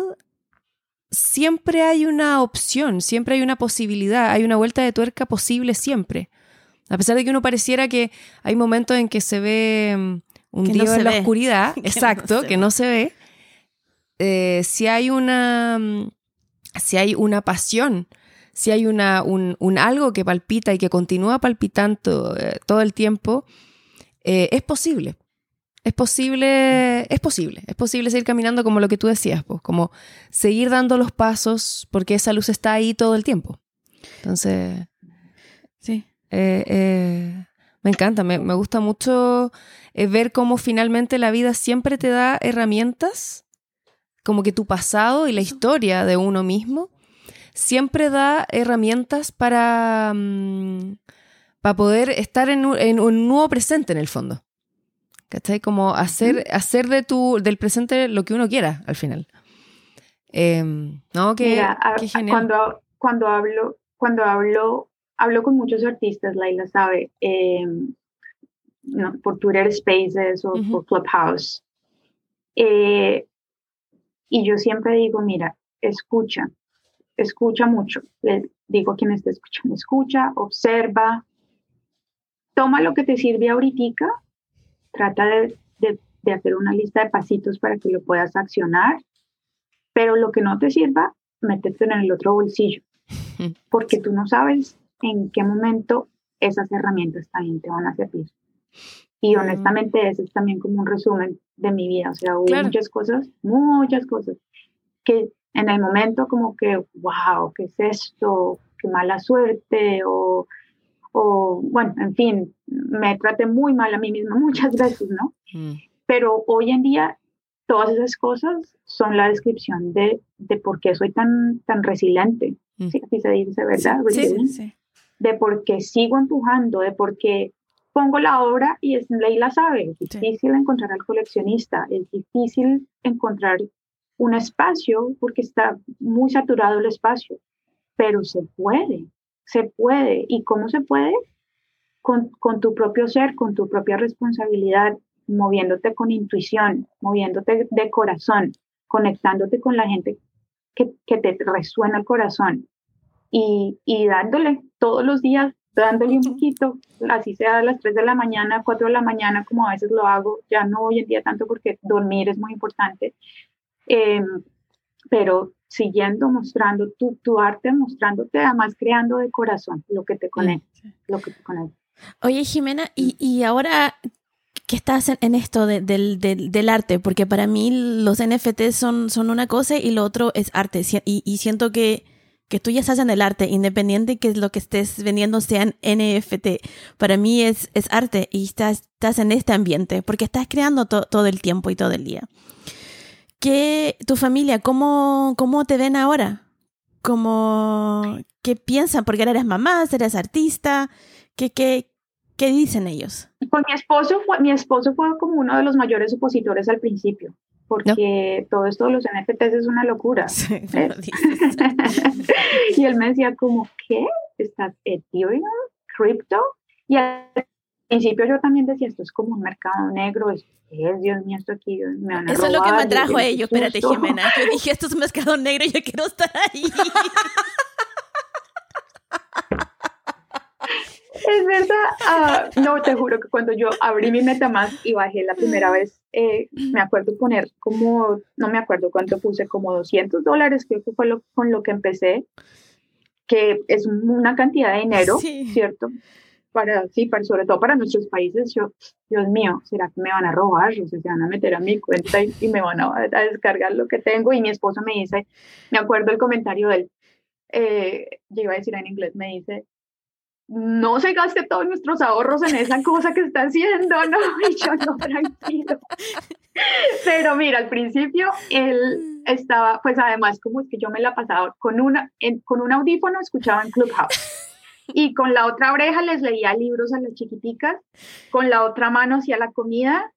siempre hay una opción, siempre hay una posibilidad, hay una vuelta de tuerca posible siempre. A pesar de que uno pareciera que hay momentos en que se ve mm, un día en la oscuridad, exacto, que no se ve, eh, si hay una mm, si hay una pasión, si hay una, un, algo que palpita y que continúa palpitando eh, todo el tiempo, eh, es posible. Es posible, es posible, es posible seguir caminando como lo que tú decías, pues, como seguir dando los pasos porque esa luz está ahí todo el tiempo. Entonces, sí, eh, me encanta, me, gusta mucho ver cómo finalmente la vida siempre te da herramientas, como que tu pasado y la historia de uno mismo siempre da herramientas para, mm, para poder estar en un nuevo presente en el fondo. ¿Cachai? Como hacer, hacer de tu, del presente lo que uno quiera al final. Em, ¿No? Que, Cuando, cuando hablo, cuando hablo, hablo con muchos artistas, Laila sabe, em, por Twitter Spaces o por Clubhouse. Eh, y yo siempre digo, mira, escucha, escucha mucho. Le digo a quien esté escuchando, escucha, observa, toma lo que te sirve ahorita, trata de, de hacer una lista de pasitos para que lo puedas accionar, pero lo que no te sirva, métetelo en el otro bolsillo, porque tú no sabes en qué momento esas herramientas también te van a servir. Y mm. honestamente ese es también como un resumen de mi vida, o sea, hubo muchas cosas, muchas cosas, que en el momento como que, wow, ¿qué es esto? Qué mala suerte, o, o bueno, en fin, me traté muy mal a mí misma muchas veces, ¿no? Mm. Pero hoy en día todas esas cosas son la descripción de, de por qué soy tan, tan resiliente. Mm. Sí, así se dice, ¿verdad? Sí, sí, De por qué sigo empujando, de por qué pongo la obra y es ley la sabe. Es difícil encontrar al coleccionista, es difícil encontrar un espacio porque está muy saturado el espacio, pero se puede, se puede. ¿Y cómo se puede? Con, con tu propio ser, con tu propia responsabilidad, moviéndote con intuición, moviéndote de corazón, conectándote con la gente que, que te resuena el corazón y, y, dándole todos los días, dándole un poquito, así sea a las 3 de la mañana, 4 de la mañana, como a veces lo hago, ya no hoy en día tanto porque dormir es muy importante, em, pero siguiendo mostrando tu, tu arte, mostrándote, además creando de corazón lo que te conecta, lo que te conecta. Oye, Jimena, y, y ahora que estás en, esto del, del, arte, porque para mí los NFTs son, son una cosa y lo otro es arte. Y, y siento que, que, tú ya estás en el arte, independiente que lo que estés vendiendo sean NFT. Para mí es, es arte y estás, estás en este ambiente, porque estás creando todo el tiempo y todo el día. ¿Qué, tu familia, cómo, cómo te ven ahora? ¿Cómo, ¿Qué piensan? Porque eres mamá, eres artista. ¿Qué, qué, ¿Qué dicen ellos? Con mi esposo fue, mi esposo fue como uno de los mayores opositores al principio, porque todo esto de los NFTs es una locura. y él me decía como, ¿qué? ¿Estás Ethereum? ¿Crypto? Y al principio yo también decía, esto es como un mercado negro, es, Dios mío, esto aquí me van a Eso es lo que me trajo a ello, espérate Jimena, yo dije, esto es un mercado negro, yo quiero estar ahí. Es verdad. Ah, no, te juro que cuando yo abrí mi MetaMask y bajé la primera vez, eh, me acuerdo poner como, no me acuerdo cuánto puse, como 200 dólares, creo que fue lo, con lo que empecé, que es una cantidad de dinero, ¿cierto? Para, sí, para, sobre todo para nuestros países, yo, Dios mío, ¿será que me van a robar? O sea, se van a meter a mi cuenta y, me van a, descargar lo que tengo. Y mi esposo me dice, me acuerdo el comentario de él, eh, yo iba a decir en inglés, me dice, no se gaste todos nuestros ahorros en esa cosa que está haciendo, ¿no? Y yo no, tranquilo. Pero mira, al principio él estaba, pues además como es que yo me la pasaba con, una, con un audífono escuchaba en Clubhouse y con la otra oreja les leía libros a las chiquiticas, con la otra mano hacía la comida,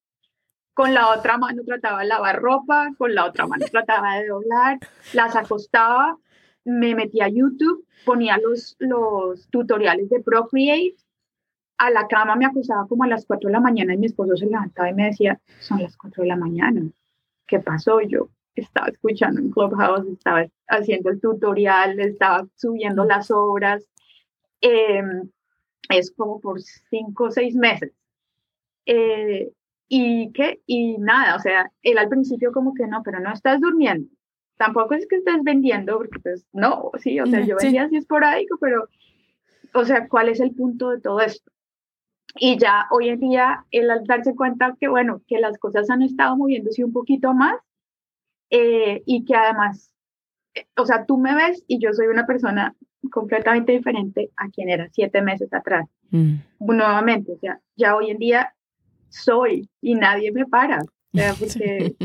con la otra mano trataba de lavar ropa, con la otra mano trataba de doblar, las acostaba me metí a YouTube, ponía los, los tutoriales de Procreate, a la cama me acostaba como a las 4 de la mañana y mi esposo se levantaba y me decía, son las 4 de la mañana, ¿qué pasó? Yo estaba escuchando en Clubhouse, estaba haciendo el tutorial, estaba subiendo las obras, em, es como por 5 o 6 meses. Eh, y qué, y nada, o sea, él al principio como que no, pero no estás durmiendo tampoco es que estés vendiendo, porque pues no, sí, o sea, yo vendía así esporádico, pero, o sea, ¿cuál es el punto de todo esto? Y ya hoy en día, el al darse cuenta que, bueno, que las cosas han estado moviéndose un poquito más eh, y que además, eh, o sea, tú me ves y yo soy una persona completamente diferente a quien era siete meses atrás. Mm. Nuevamente, o sea, ya hoy en día soy y nadie me para. O sea, porque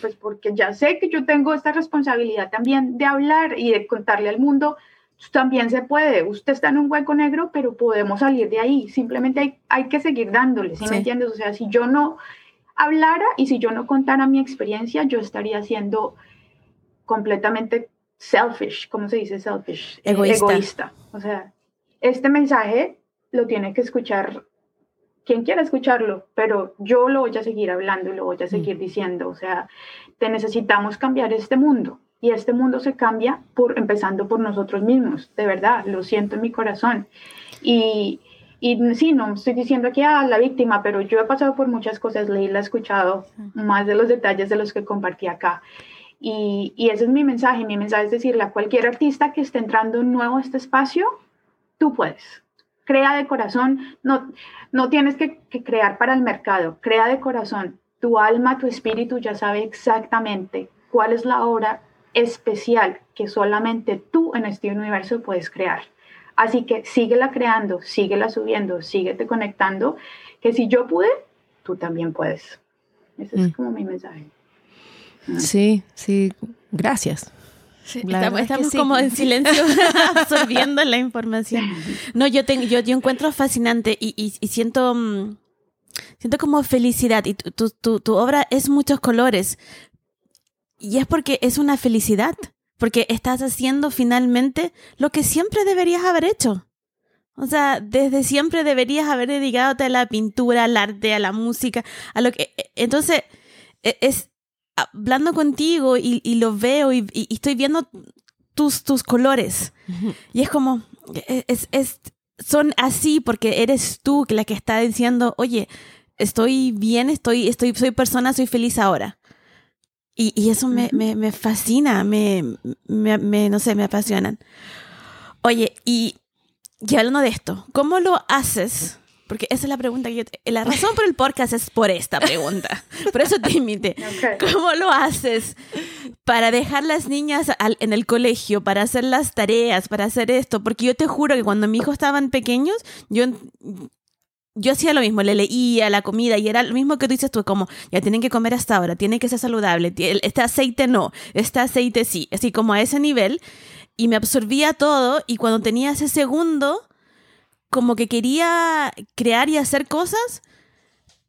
Pues porque ya sé que yo tengo esta responsabilidad también de hablar y de contarle al mundo, pues, también se puede. Usted está en un hueco negro, pero podemos salir de ahí. Simplemente hay, hay que seguir dándole, ¿sí, me entiendes? O sea, si yo no hablara y si yo no contara mi experiencia, yo estaría siendo completamente selfish, ¿cómo se dice selfish? Egoísta. Egoísta. O sea, este mensaje lo tiene que escuchar quien quiera escucharlo, pero yo lo voy a seguir hablando y lo voy a seguir mm. diciendo. O sea, te necesitamos cambiar este mundo y este mundo se cambia por empezando por nosotros mismos, de verdad, lo siento en mi corazón. Y, Y sí, no estoy diciendo aquí a la víctima, pero yo he pasado por muchas cosas, leí, la he escuchado, más de los detalles de los que compartí acá. Y, y, ese es mi mensaje. Mi mensaje es decirle a cualquier artista que esté entrando nuevo a este espacio, tú puedes. Crea de corazón, no, no tienes que, que crear para el mercado, crea de corazón. Tu alma, tu espíritu ya sabe exactamente cuál es la obra especial que solamente tú en este universo puedes crear. Así que síguela creando, síguela subiendo, síguete conectando, que si yo pude, tú también puedes. Ese es mm. como mi mensaje. Sí, sí, gracias. estamos, como en silencio absorbiendo la información. No, yo tengo, yo, yo encuentro fascinante y, y, siento, mm, siento como felicidad. Y tu, tu, tu, obra es muchos colores. Y es porque es una felicidad. Porque estás haciendo finalmente lo que siempre deberías haber hecho. O sea, desde siempre deberías haber dedicado a la pintura, al arte, a la música, a lo que. E, entonces, e, es, hablando contigo y, lo veo y, estoy viendo tus, tus colores. Y es como, e, es, es, son así porque eres tú la que está diciendo, oye, estoy bien, estoy, estoy, soy persona, soy feliz ahora. Y, y eso me, me, me, fascina, me, me, no sé, me apasionan. Oye, y, y hablando de esto, ¿cómo lo haces? Porque esa es la pregunta que yo... La razón por el podcast es por esta pregunta. Por eso te invité. ¿Cómo lo haces para dejar las niñas en el colegio, para hacer las tareas, para hacer esto? Porque yo te juro que cuando mis hijos estaban pequeños, yo yo hacía lo mismo, le leía la comida y era lo mismo que tú dices tú, como ya tienen que comer hasta ahora, tiene que ser saludable, este aceite no, este aceite sí, así como a ese nivel y me absorbía todo y cuando tenía ese segundo como que quería crear y hacer cosas,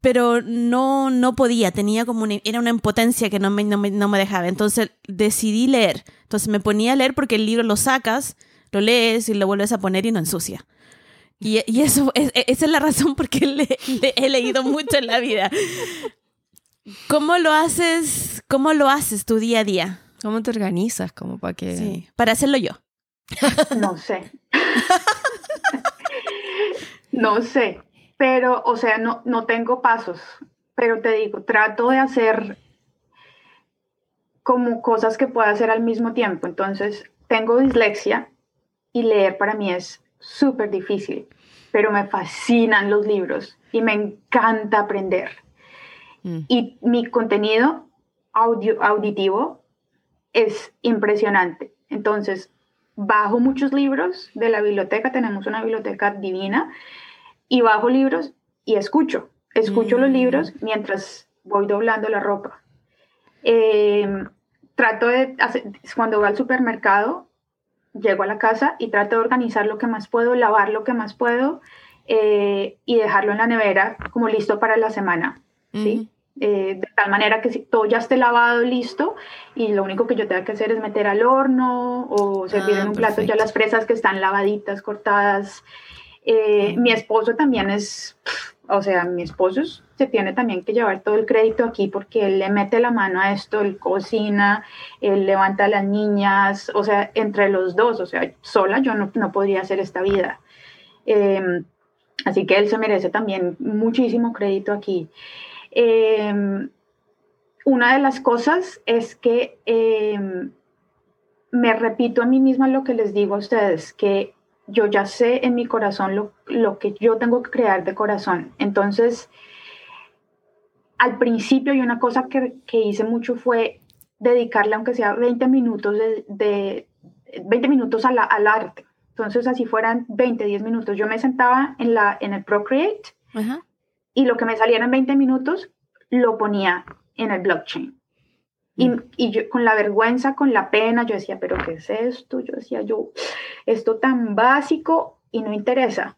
pero no, no podía, tenía como una, era una impotencia que no me, no, me, dejaba. Entonces decidí leer. Entonces me ponía a leer porque el libro lo sacas, lo lees y lo vuelves a poner y no ensucia. Y, y eso, es, esa es la razón por qué le, he leído mucho en la vida. ¿Cómo lo haces, cómo lo haces tu día a día? ¿Cómo te organizas? Como para que... Sí, para hacerlo yo. No sé. No sé, pero, o sea, no, no tengo pasos, pero te digo, trato de hacer como cosas que pueda hacer al mismo tiempo. Entonces, tengo dislexia y leer para mí es súper difícil, pero me fascinan los libros y me encanta aprender. Mm. Y mi contenido audio, auditivo es impresionante. Entonces, bajo muchos libros de la biblioteca, tenemos una biblioteca divina, y bajo libros y escucho, escucho los libros mm. mientras voy doblando la ropa. Eh, trato de, hacer, cuando voy al supermercado, llego a la casa y trato de organizar lo que más puedo, lavar lo que más puedo eh, y dejarlo en la nevera como listo para la semana. ¿sí? Eh, de tal manera que si todo ya esté lavado, listo, y lo único que yo tenga que hacer es meter al horno o servir en ah, un plato ya las fresas que están lavaditas, cortadas. Eh, mi esposo también es, o sea, mi esposo se tiene también que llevar todo el crédito aquí porque él le mete la mano a esto, él cocina, él levanta a las niñas, o sea, entre los dos, o sea, sola yo no, no podría hacer esta vida. Em, así que él se merece también muchísimo crédito aquí. Em, una de las cosas es que em, me repito a mí misma lo que les digo a ustedes, que yo ya sé en mi corazón lo, que yo tengo que crear de corazón. Entonces, al principio y una cosa que, hice mucho fue dedicarle, aunque sea 20 minutos, de, 20 minutos al arte. Entonces, así fueran 20, 10 minutos. Yo me sentaba en, la, en el Procreate y lo que me saliera en 20 minutos lo ponía en el blockchain. Y, y, yo con la vergüenza, con la pena, yo decía, pero ¿qué es esto? Yo decía, yo, esto tan básico y no interesa.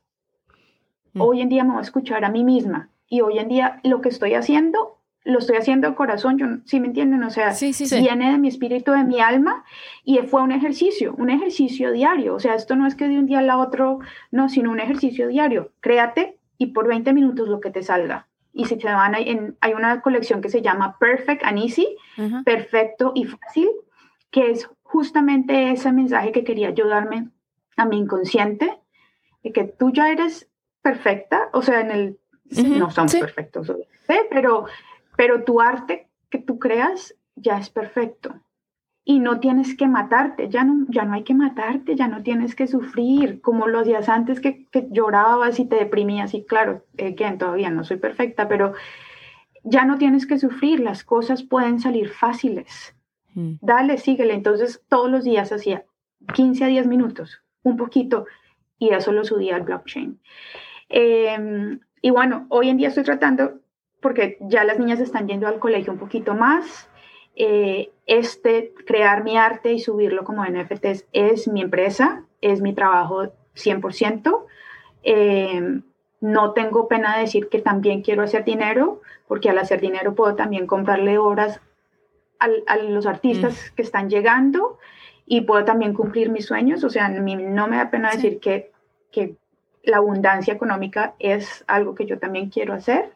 Mm. Hoy en día me voy a escuchar a mí misma y hoy en día lo que estoy haciendo, lo estoy haciendo de corazón, yo, ¿sí me entienden? O sea, viene de mi espíritu, de mi alma y fue un ejercicio, un ejercicio diario. O sea, esto no es que de un día al otro, no, sino un ejercicio diario. Créate y por 20 minutos lo que te salga y si se van, en, hay una colección que se llama Perfect and Easy, perfecto y fácil, que es justamente ese mensaje que quería yo darme a mi inconsciente, de que tú ya eres perfecta, o sea, en el, no somos perfectos, pero, pero tu arte que tú creas ya es perfecto y no tienes que matarte, ya no, ya no hay que matarte, ya no tienes que sufrir como los días antes que, que llorabas y te deprimías y claro, eh, que todavía no soy perfecta, pero ya no tienes que sufrir, las cosas pueden salir fáciles. Mm. Dale, síguele. Entonces todos los días hacía 15 a 10 minutos, un poquito, y eso lo subía al blockchain. Em, y bueno, hoy en día estoy tratando, porque ya las niñas están yendo al colegio un poquito más, eh, este, crear mi arte y subirlo como NFTs es mi empresa, es mi trabajo 100%. Eh, no tengo pena de decir que también quiero hacer dinero, porque al hacer dinero puedo también comprarle horas a los artistas mm. que están llegando y puedo también cumplir mis sueños. O sea, no me da pena decir que, que la abundancia económica es algo que yo también quiero hacer.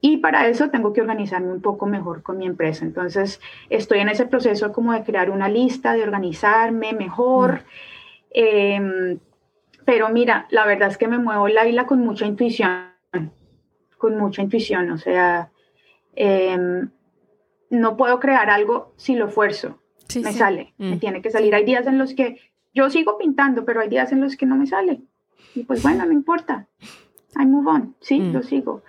Y para eso tengo que organizarme un poco mejor con mi empresa. Entonces, estoy en ese proceso como de crear una lista, de organizarme mejor. Mm. Em, pero mira, la verdad es que me muevo la isla con mucha intuición, con mucha intuición. O sea, em, no puedo crear algo si lo esfuerzo. me sale, me mm. tiene que salir. Hay días en los que yo sigo pintando, pero hay días en los que no me sale. Y pues bueno, no importa. I move on, sí, mm. lo sigo.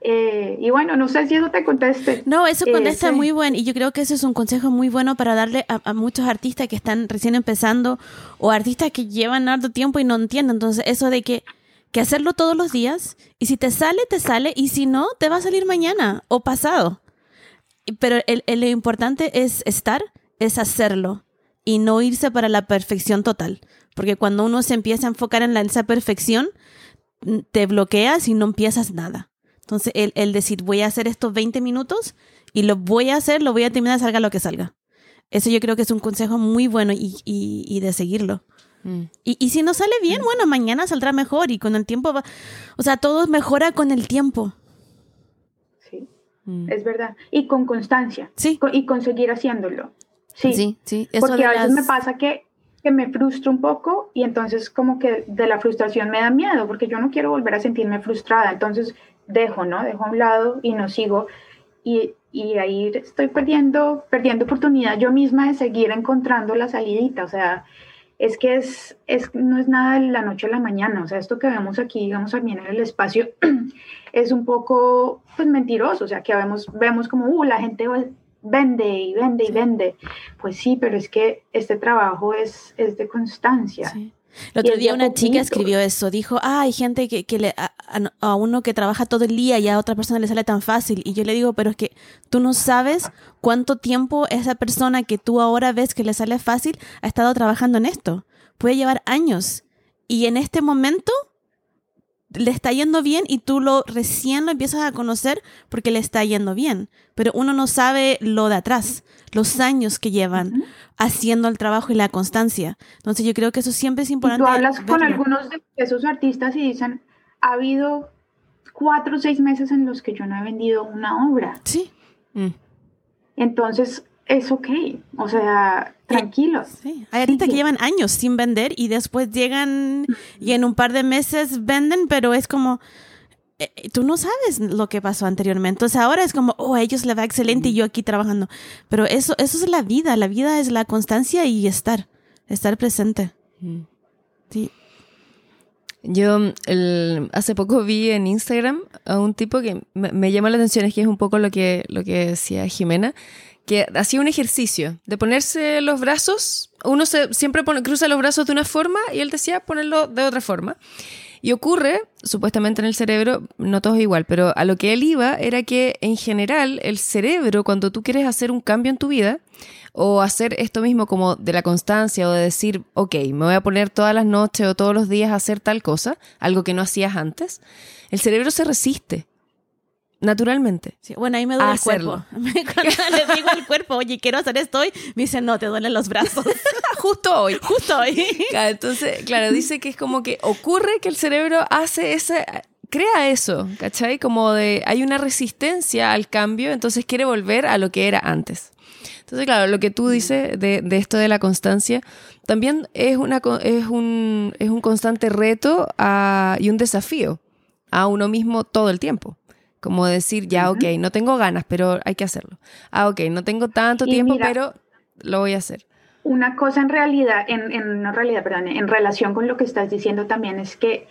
Eh, y bueno, no sé si eso te conteste. No, eso contesta muy bueno y yo creo que eso es un consejo muy bueno para darle a, muchos artistas que están recién empezando o artistas que llevan harto tiempo y no entienden. Entonces, eso de que, que hacerlo todos los días y si te sale, te sale y si no, te va a salir mañana o pasado. Pero el, lo importante es estar, es hacerlo y no irse para la perfección total. Porque cuando uno se empieza a enfocar en la, esa perfección, te bloqueas y no empiezas nada. Entonces, el, decir, voy a hacer estos 20 minutos y lo voy a hacer, lo voy a terminar, salga lo que salga. Eso yo creo que es un consejo muy bueno y, de seguirlo. Mm. Y, si no sale bien, mm. bueno, mañana saldrá mejor y con el tiempo va... O sea, todo mejora con el tiempo. Sí, mm. es verdad. Y con constancia. Sí. y conseguir haciéndolo. Sí, sí. sí. Porque a veces me pasa que que me frustro un poco y entonces como que de la frustración me da miedo porque yo no quiero volver a sentirme frustrada, entonces dejo, ¿no? Dejo a un lado y no sigo. Y, y ahí estoy perdiendo, perdiendo oportunidad yo misma de seguir encontrando la salidita, o sea, es que es, es, no es nada de la noche a la mañana, o sea, esto que vemos aquí, digamos, también en el espacio, es un poco, pues, mentiroso, o sea, que vemos, vemos como, uh, la gente vende y vende y vende. Pues sí, pero es que este trabajo es, es de constancia. El otro día una chica escribió eso, dijo, ah, hay gente que, que le, a, uno que trabaja todo el día y a otra persona le sale tan fácil. Y yo le digo, pero es que tú no sabes cuánto tiempo esa persona que tú ahora ves que le sale fácil ha estado trabajando en esto. Puede llevar años. Y en este momento le está yendo bien y tú lo recién lo empiezas a conocer porque le está yendo bien, pero uno no sabe lo de atrás, los años que llevan haciendo el trabajo y la constancia. Entonces yo creo que eso siempre es importante. tú hablas con algunos de esos artistas y dicen, ha habido cuatro o seis meses en los que yo no he vendido una obra. Sí. Mm. Entonces, es ok. O sea, tranquilos. Sí. Hay artistas que llevan años sin vender y después llegan y en un par de meses venden, pero es como, eh, eh, tú no sabes lo que pasó anteriormente. Entonces ahora es como, oh, a ellos les va excelente y yo aquí trabajando. Pero eso, eso es la vida. La vida es la constancia y estar, estar presente. Sí. Yo el, hace poco vi en Instagram a un tipo que me, me llamó la atención, es que es un poco lo que, lo que decía Jimena, que hacía un ejercicio de ponerse los brazos. Uno se, siempre cruza los brazos de una forma y él decía ponerlo de otra forma. Y ocurre, supuestamente en el cerebro, no todo es igual, pero a lo que él iba era que en general el cerebro, cuando tú quieres hacer un cambio en tu vida, o hacer esto mismo como de la constancia, o de decir, ok, me voy a poner todas las noches o todos los días a hacer tal cosa, algo que no hacías antes, el cerebro se resiste naturalmente. bueno, ahí me duele el cuerpo. Cuando le digo al cuerpo, oye, quiero hacer esto hoy, me dice, no, te duelen los brazos. Justo hoy. Justo hoy. entonces, claro, dice que es como que ocurre que el cerebro hace ese, crea eso, ¿cachai? Como de, hay una resistencia al cambio, entonces quiere volver a lo que era antes. Entonces, claro, lo que tú dices de, de esto de la constancia, también es, una, es, un, es un constante reto a, y un desafío a uno mismo todo el tiempo. Como decir, ya, ok, no tengo ganas, pero hay que hacerlo. Ah, ok, no tengo tanto tiempo, pero lo voy a hacer. Una cosa en realidad, en, en realidad, perdón, en relación con lo que estás diciendo también es que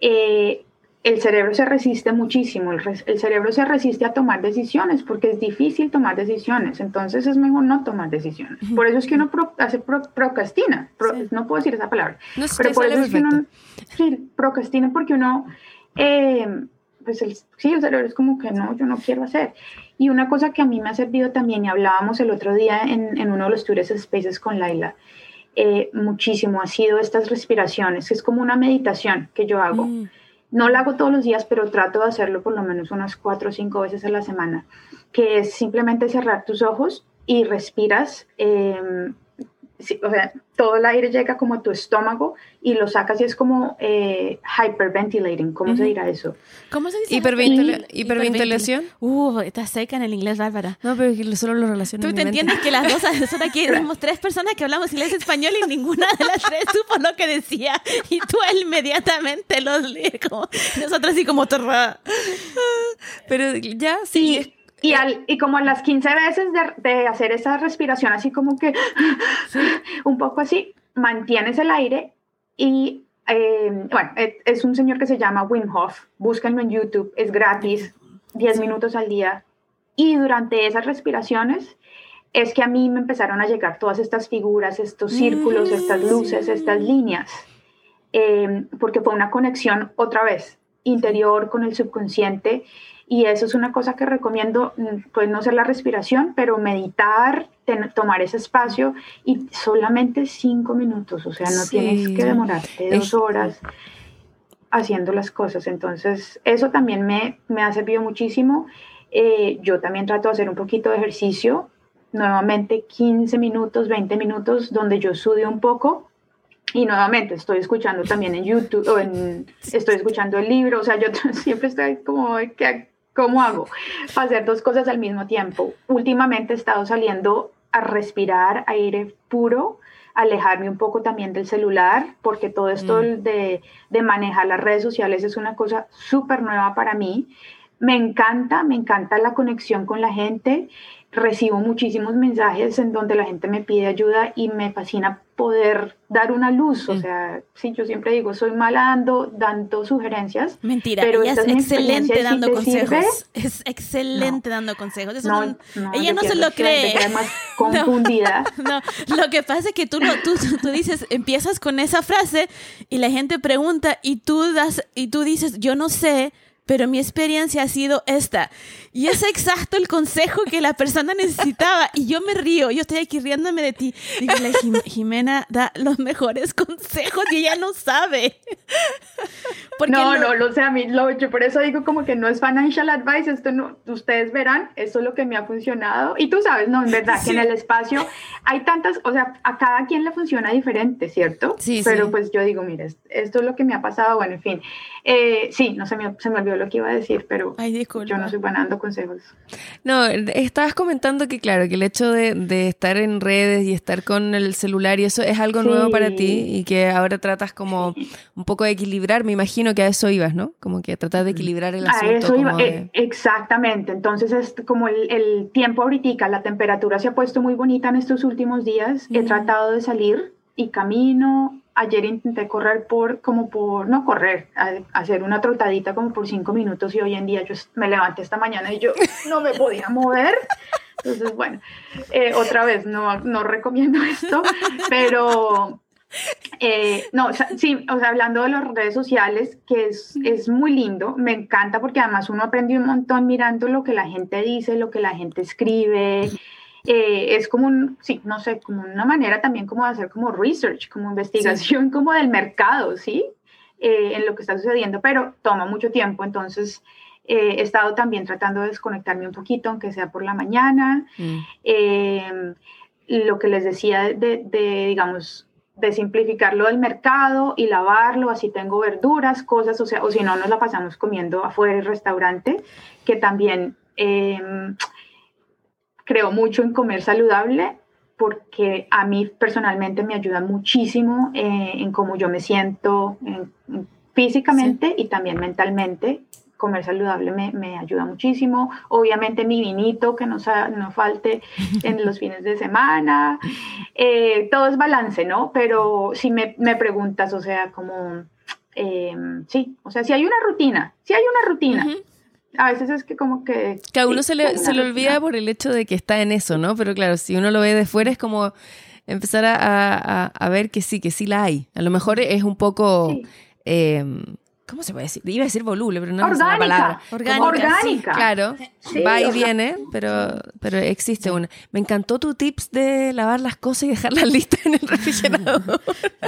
eh, el cerebro se resiste muchísimo, el, cerebro se resiste a tomar decisiones porque es difícil tomar decisiones, entonces es mejor no tomar decisiones. Por eso es que uno hace procrastina, no puedo decir esa palabra, pero por eso es que uno procrastina porque uno, eh, pues el, sí, el cerebro es como que no, yo no quiero hacer. Y una cosa que a mí me ha servido también, y hablábamos el otro día en, en uno de los tours Spaces con Laila, eh, muchísimo ha sido estas respiraciones, es como una meditación que yo hago. Mm. No la hago todos los días, pero trato de hacerlo por lo menos unas cuatro o cinco veces a la semana, que es simplemente cerrar tus ojos y respiras. Em, o sea, todo el aire llega como a tu estómago y lo sacas y es como eh, hyperventilating, ¿cómo se dirá eso? ¿Cómo se dice? hiperventilación. Uh, está seca en el inglés, Bárbara. No, pero solo lo relaciono. Tú te entiendes que las dos son aquí, somos tres personas que hablamos inglés y español y ninguna de las tres supo lo que decía y tú inmediatamente lo lees como nosotros así como torra. Pero ya sí. Y, al, y como a las 15 veces de, de hacer esa respiración, así como que un poco así, mantienes el aire y, eh, bueno, es un señor que se llama Wim Hof, búsquenlo en YouTube, es gratis, 10 minutos al día. Y durante esas respiraciones es que a mí me empezaron a llegar todas estas figuras, estos círculos, estas luces, estas líneas, eh, porque fue una conexión otra vez interior con el subconsciente y eso es una cosa que recomiendo, mm, pues no ser la respiración, pero meditar, tomar ese espacio y solamente cinco minutos, o sea, no tienes que demorarte dos horas haciendo las cosas. Entonces, eso también me, me ha servido muchísimo. Eh, yo también trato de hacer un poquito de ejercicio, nuevamente 15 minutos, 20 minutos, donde yo sude un poco. Y nuevamente estoy escuchando también en YouTube, o en, estoy escuchando el libro, o sea, yo siempre estoy como, que ¿Cómo hago para hacer dos cosas al mismo tiempo? Últimamente he estado saliendo a respirar aire puro, alejarme un poco también del celular, porque todo esto mm. de, de, manejar las redes sociales es una cosa súper nueva para mí. Me encanta, me encanta la conexión con la gente recibo muchísimos mensajes en donde la gente me pide ayuda y me fascina poder dar una luz. O mm. sea, sí, yo siempre digo, soy mala dando, dando sugerencias. Mentira, pero ella es excelente dando consejos. Es excelente dando consejos. ella no se lo cree. Más confundida. No, lo que pasa es que tú, tú, tú dices, empiezas con esa frase y la gente pregunta y tú, das, y tú dices, yo no sé pero mi experiencia ha sido esta. Y es exacto el consejo que la persona necesitaba. Y yo me río, yo estoy aquí riéndome de ti. Digo, Jimena da los mejores consejos y ella no sabe. no, no, lo sé a mí, lo, yo por eso digo como que no es financial advice, esto no, ustedes verán, eso es lo que me ha funcionado. Y tú sabes, no, en verdad, que en el espacio hay tantas, o sea, a cada quien le funciona diferente, ¿cierto? Sí, Pero pues yo digo, mire, esto es lo que me ha pasado, bueno, en fin. Eh, sí, no se me, se me olvidó lo que iba a decir, pero yo no soy buena dando consejos. No, estabas comentando que, claro, que el hecho de, de, estar en redes y estar con el celular y eso es algo nuevo para ti y que ahora tratas como un poco de equilibrar. Me imagino que a eso ibas, ¿no? Como que tratar de equilibrar el asunto. A eso iba, eh, exactamente. Entonces, es como el, el tiempo ahorita, la temperatura se ha puesto muy bonita en estos últimos días. He tratado de salir y camino ayer intenté correr por, como por, no correr, hacer una trotadita como por cinco minutos y hoy en día yo me levanté esta mañana y yo no me podía mover. Entonces, bueno, eh, otra vez, no, no recomiendo esto, pero eh, no, sí, o sea, hablando de las redes sociales, que es, es muy lindo, me encanta porque además uno aprende un montón mirando lo que la gente dice, lo que la gente escribe. Eh, es como un, sí, no sé, como una manera también como de hacer como research, como investigación como del mercado, ¿sí? Eh, en lo que está sucediendo, pero toma mucho tiempo, entonces eh, he estado también tratando de desconectarme un poquito, aunque sea por la mañana. Mm. lo que les decía de, de, digamos, de simplificarlo del mercado y lavarlo, así tengo verduras, cosas, o sea, o si no, nos la pasamos comiendo afuera del restaurante, que también creo mucho en comer saludable porque a mí personalmente me ayuda muchísimo eh, en cómo yo me siento, en, físicamente y también mentalmente. Comer saludable me, me, ayuda muchísimo. Obviamente mi vinito, que no, no falte en los fines de semana. Eh, todo es balance, ¿no? Pero si me, me preguntas, o sea, como, eh, sí, o sea, si hay una rutina, si hay una rutina. A veces es que como que... Que a uno se, le, se le olvida por el hecho de que está en eso, ¿no? Pero claro, si uno lo ve de fuera es como empezar a, a, a ver que sí, que sí la hay. A lo mejor es un poco... Eh, ¿Cómo se puede decir? Iba a decir voluble, pero no es una palabra. Orgánica. Orgánica. claro, va y viene, pero, pero existe una. Me encantó tu tips de lavar las cosas y dejarlas listas en el refrigerador.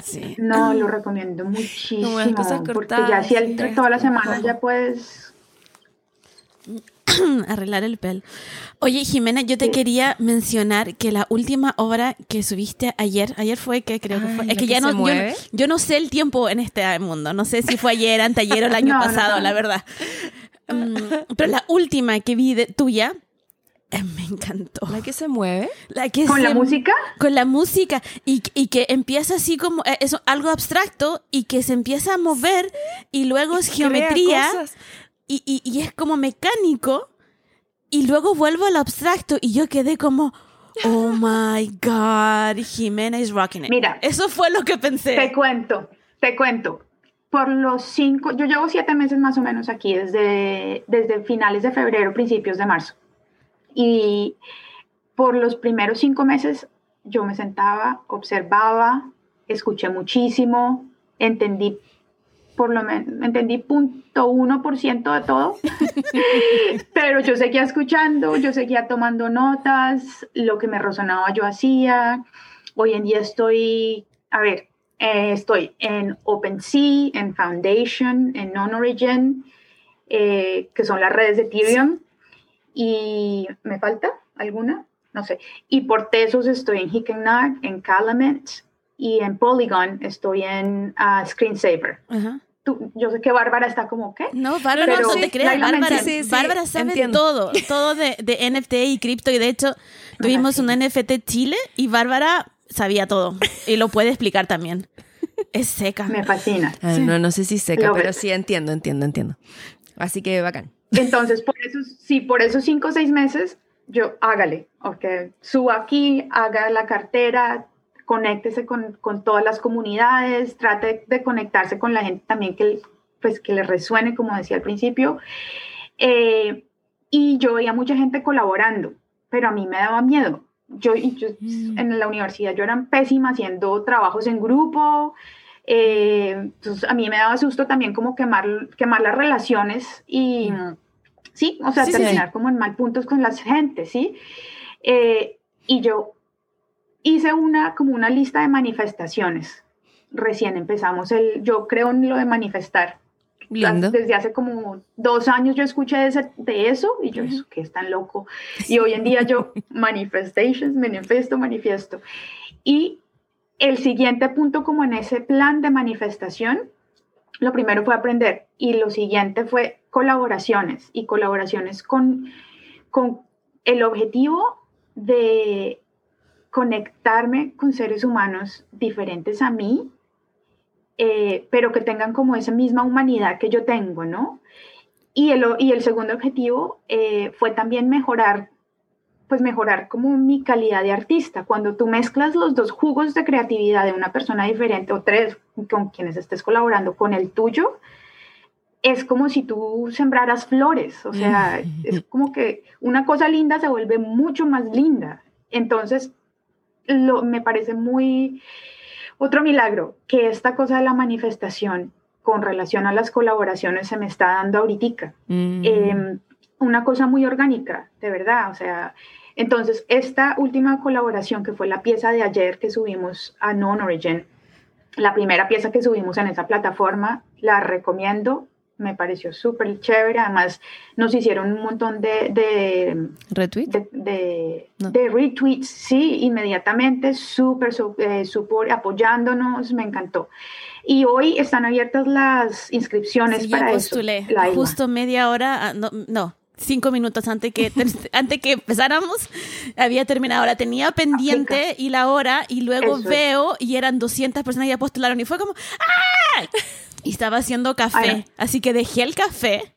Sí. No, lo recomiendo muchísimo. Como las cosas cortadas, porque ya si el, toda la semana ya puedes arreglar el pelo. Oye, Jimena, yo te quería mencionar que la última obra que subiste ayer, ayer fue que creo que fue, es que ya no yo, no, sé el tiempo en este mundo, no sé si fue ayer, anteayer o el año pasado, la verdad. Mm, pero la última que vi de tuya eh, me encantó. ¿La que se mueve? La que ¿Con la música? Con la música. Y, y, que empieza así como eh, eso, algo abstracto y que se empieza a mover y luego es geometría y, y, y, es como mecánico y luego vuelvo al abstracto y yo quedé como, oh my God, Jimena is rocking it. Mira, eso fue lo que pensé. Te cuento, te cuento. Por los cinco, yo llevo siete meses más o menos aquí, desde, desde finales de febrero, principios de marzo. Y por los primeros cinco meses yo me sentaba, observaba, escuché muchísimo, entendí por lo menos entendí punto uno por ciento de todo, pero yo seguía escuchando, yo seguía tomando notas, lo que me resonaba yo hacía. Hoy en día estoy, a ver, eh, estoy en OpenSea, en Foundation, en Non-Origin, eh, que son las redes de Ethereum, y ¿me falta alguna? No sé. Y por Tesos estoy en Hickenag, en Calumet, y en Polygon estoy en uh, Screensaver yo sé que Bárbara está como, ¿qué? No, Bárbara no, te creas, Bárbara, Bárbara sabe todo, todo de, de, NFT y cripto, y de hecho tuvimos un NFT Chile y Bárbara sabía todo, y lo puede explicar también. Es seca. Me fascina. Ah, no, no sé si seca, pero sí entiendo, entiendo, entiendo. Así que bacán. Entonces, por eso, sí, por esos cinco o seis meses, yo hágale, ok, suba aquí, haga la cartera, conéctese con, con, todas las comunidades, trate de conectarse con la gente también que, pues, que le resuene, como decía al principio. Eh, y yo veía mucha gente colaborando, pero a mí me daba miedo. Yo, mm. en la universidad yo era pésima haciendo trabajos en grupo, eh, entonces a mí me daba susto también como quemar, quemar las relaciones y, mm. sí, o sea, terminar como en mal puntos con la gente, ¿sí? Eh, y yo hice una, como una lista de manifestaciones. Recién empezamos el, yo creo en lo de manifestar. Desde hace como dos años yo escuché de, de eso y yo, eso que es tan loco. Y hoy en día yo, manifestations, manifiesto, manifiesto. Y el siguiente punto como en ese plan de manifestación, lo primero fue aprender y lo siguiente fue colaboraciones y colaboraciones con, con el objetivo de conectarme con seres humanos diferentes a mí, eh, pero que tengan como esa misma humanidad que yo tengo, ¿no? Y el, y el segundo objetivo eh, fue también mejorar, pues mejorar como mi calidad de artista. Cuando tú mezclas los dos jugos de creatividad de una persona diferente o tres con quienes estés colaborando con el tuyo, es como si tú sembraras flores, o sea, es como que una cosa linda se vuelve mucho más linda. Entonces, me parece muy otro milagro que esta cosa de la manifestación con relación a las colaboraciones se me está dando ahorita. Mm. Em, una cosa muy orgánica, de verdad. O sea, entonces esta última colaboración que fue la pieza de ayer que subimos a Non Origin, la primera pieza que subimos en esa plataforma, la recomiendo me pareció súper chévere. Además, nos hicieron un montón de, de retweets. De, retweets, sí, inmediatamente, súper, eh, apoyándonos, me encantó. Y hoy están abiertas las inscripciones para eso. justo media hora, ah, no, no, cinco minutos antes que, antes que empezáramos, había terminado. La tenía pendiente y la hora, y luego veo y eran 200 personas que ya postularon y fue como ¡ah! Y estaba haciendo café. Ay, no. Así que dejé el café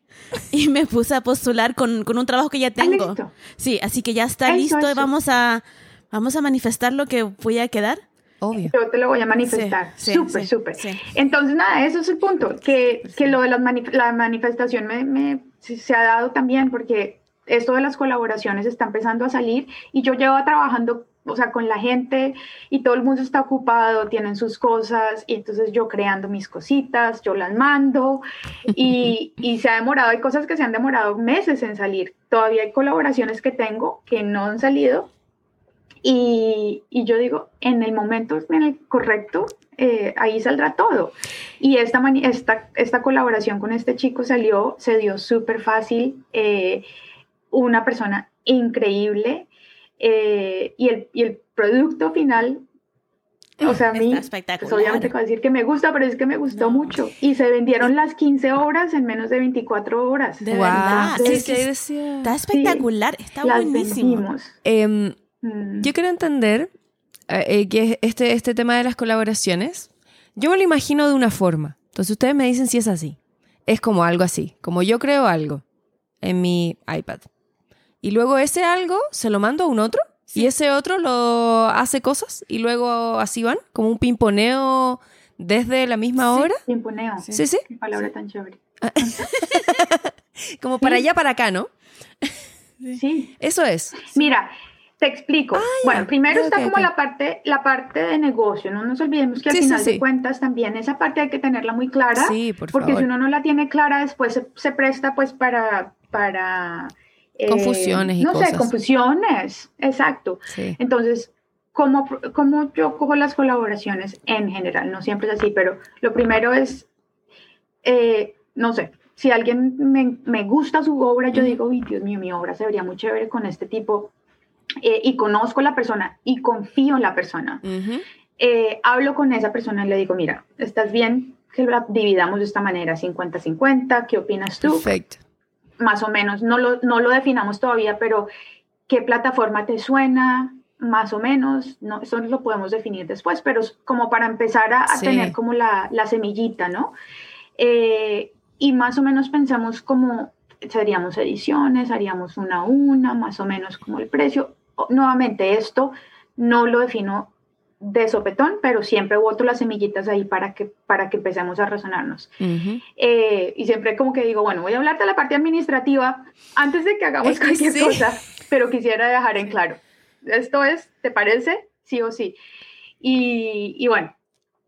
y me puse a postular con, con un trabajo que ya tengo. listo. Sí, así que ya está Eso, listo y eso. vamos a, vamos a manifestar lo que voy a quedar. Obvio. Yo te lo voy a manifestar. Sí, sí, súper, sí, súper. sí. Entonces, nada, eso es el punto, que, que lo de las mani- la manifestación me, me- se se ha dado también porque esto de las colaboraciones está empezando a salir y yo llevo trabajando, o sea, con la gente y todo el mundo está ocupado, tienen sus cosas y entonces yo creando mis cositas, yo las mando y, y se ha demorado, hay cosas que se han demorado meses en salir. Todavía hay colaboraciones que tengo que no han salido y, y yo digo, en el momento en el correcto, eh, ahí saldrá todo. Y esta, esta, esta colaboración con este chico salió, se dio súper fácil, eh, una persona increíble eh, y, el, y el producto final, o sea, a mí, pues espectacular. obviamente puedo decir que me gusta, pero es que me gustó No. mucho. Y se vendieron las 15 horas en menos de 24 horas. De Wow. verdad. Sí, Es sí. Está espectacular, está las buenísimo. Em, Mm. Yo quiero entender eh, eh, que este, este tema de las colaboraciones, yo me lo imagino de una forma. Entonces ustedes me dicen si es así. Es como algo así, como yo creo algo en mi iPad. Y luego ese algo se lo mando a un otro y ese otro lo hace cosas y luego así van, como un pimponeo desde la misma Sí. hora. Pimponeo. Sí, sí. Qué palabra tan chévere. Como para Sí. allá, para acá, ¿no? Sí. Eso es. Mira, te explico. bueno, primero está como la parte, la parte de negocio. No nos olvidemos que al Sí, sí, final sí. de cuentas también esa parte hay que tenerla muy clara. Sí, por porque favor. si uno no la tiene clara, después se, se presta pues para, para Confusiones y no cosas. sé, confusiones. Exacto. Sí. Entonces, ¿cómo, ¿cómo yo cojo las colaboraciones en general? No siempre es así, pero lo primero es, eh, no sé, si alguien me, me gusta su obra, yo digo, uy, Dios mío, mi obra se vería muy chévere con este tipo, eh, y conozco a la persona y confío en la persona. Ujú. Eh, hablo con esa persona y le digo, mira, ¿estás bien que la dividamos de esta manera, 50-50? ¿Qué opinas tú? Perfecto. Más o menos, no lo, no lo definamos todavía, pero ¿qué plataforma te suena? Más o menos, no, eso lo podemos definir después, pero es como para empezar a, a Sí. tener como la, la semillita, ¿no? Eh, y más o menos pensamos como, haríamos ediciones, haríamos una a una, más o menos como el precio. Nuevamente, esto no lo defino de sopetón, pero siempre boto las semillitas ahí para que, para que empecemos a razonarnos. Ujú. Eh, y siempre como que digo, bueno, voy a hablarte de la parte administrativa antes de que hagamos Es que cualquier sí. cosa, pero quisiera dejar en claro. Esto es, ¿te parece? Sí o sí. Y, y bueno,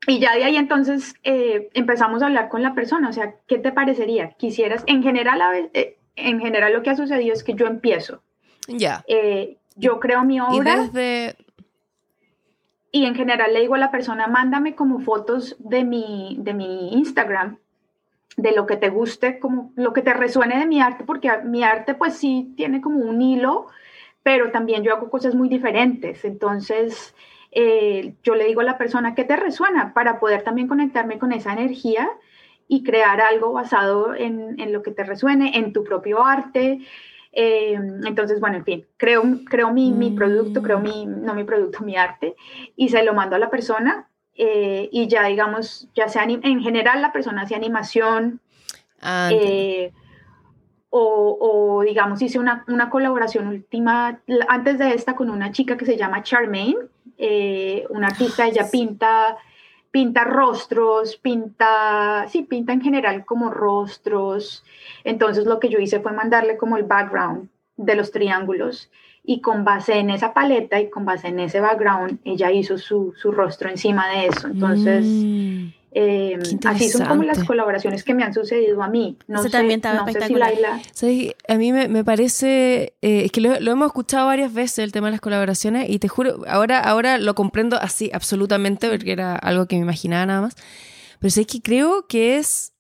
y ya de ahí entonces eh, empezamos a hablar con la persona, o sea, ¿qué te parecería? Quisieras, en general, a eh, en general lo que ha sucedido es que yo empiezo, Ya. eh, yo creo mi Y obra desde. Y en general le digo a la persona, mándame como fotos de mi, de mi Instagram, de lo que te guste, como lo que te resuene de mi arte, porque mi arte pues sí tiene como un hilo, pero también yo hago cosas muy diferentes. Entonces, eh, yo le digo a la persona, ¿qué te resuena? Para poder también conectarme con esa energía y crear algo basado en, en lo que te resuene, en tu propio arte. Eh, entonces, bueno, en fin, creo, creo mi, mi producto, creo mi, no mi producto, mi arte, y se lo mando a la persona. eh, y ya, digamos, ya sea en general la persona hace animación, Ah, eh, o, o, digamos, hice una, una colaboración última, antes de esta, con una chica que se llama Charmaine, eh, una artista, ella pinta, pinta rostros, pinta, sí, pinta en general como rostros. Entonces lo que yo hice fue mandarle como el background de los triángulos y con base en esa paleta y con base en ese background, ella hizo su, su rostro encima de eso. Entonces... Mm. Eh, así son como las colaboraciones que me han sucedido a mí. No Ese sé, también estaba no sé si espectacular. Laila. ¿Sabes? A mí me, me parece, eh, es que lo, lo hemos escuchado varias veces el tema de las colaboraciones y te juro, ahora, ahora lo comprendo así absolutamente porque era algo que me imaginaba nada más, pero sé que creo que es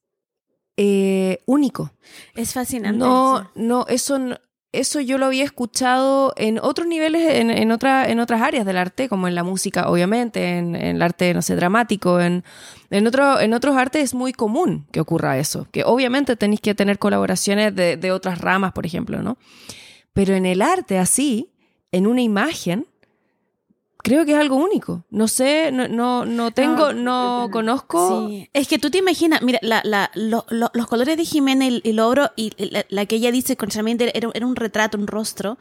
eh, único. Es fascinante. No, no, eso no- eso yo lo había escuchado en otros niveles, en, en, otra, en otras áreas del arte, como en la música, obviamente, en, el arte, no sé, dramático, en, en, otro, en otros artes es muy común que ocurra eso, que obviamente tenéis que tener colaboraciones de, de otras ramas, por ejemplo, ¿no? Pero en el arte así, en una imagen, creo que es algo único. No sé, no, no, no tengo, no, conozco. Sí. Es que tú te imaginas, mira, la, la, lo- lo- los colores de Jimena y el oro y la, la que ella dice constantemente era, era un retrato, un rostro.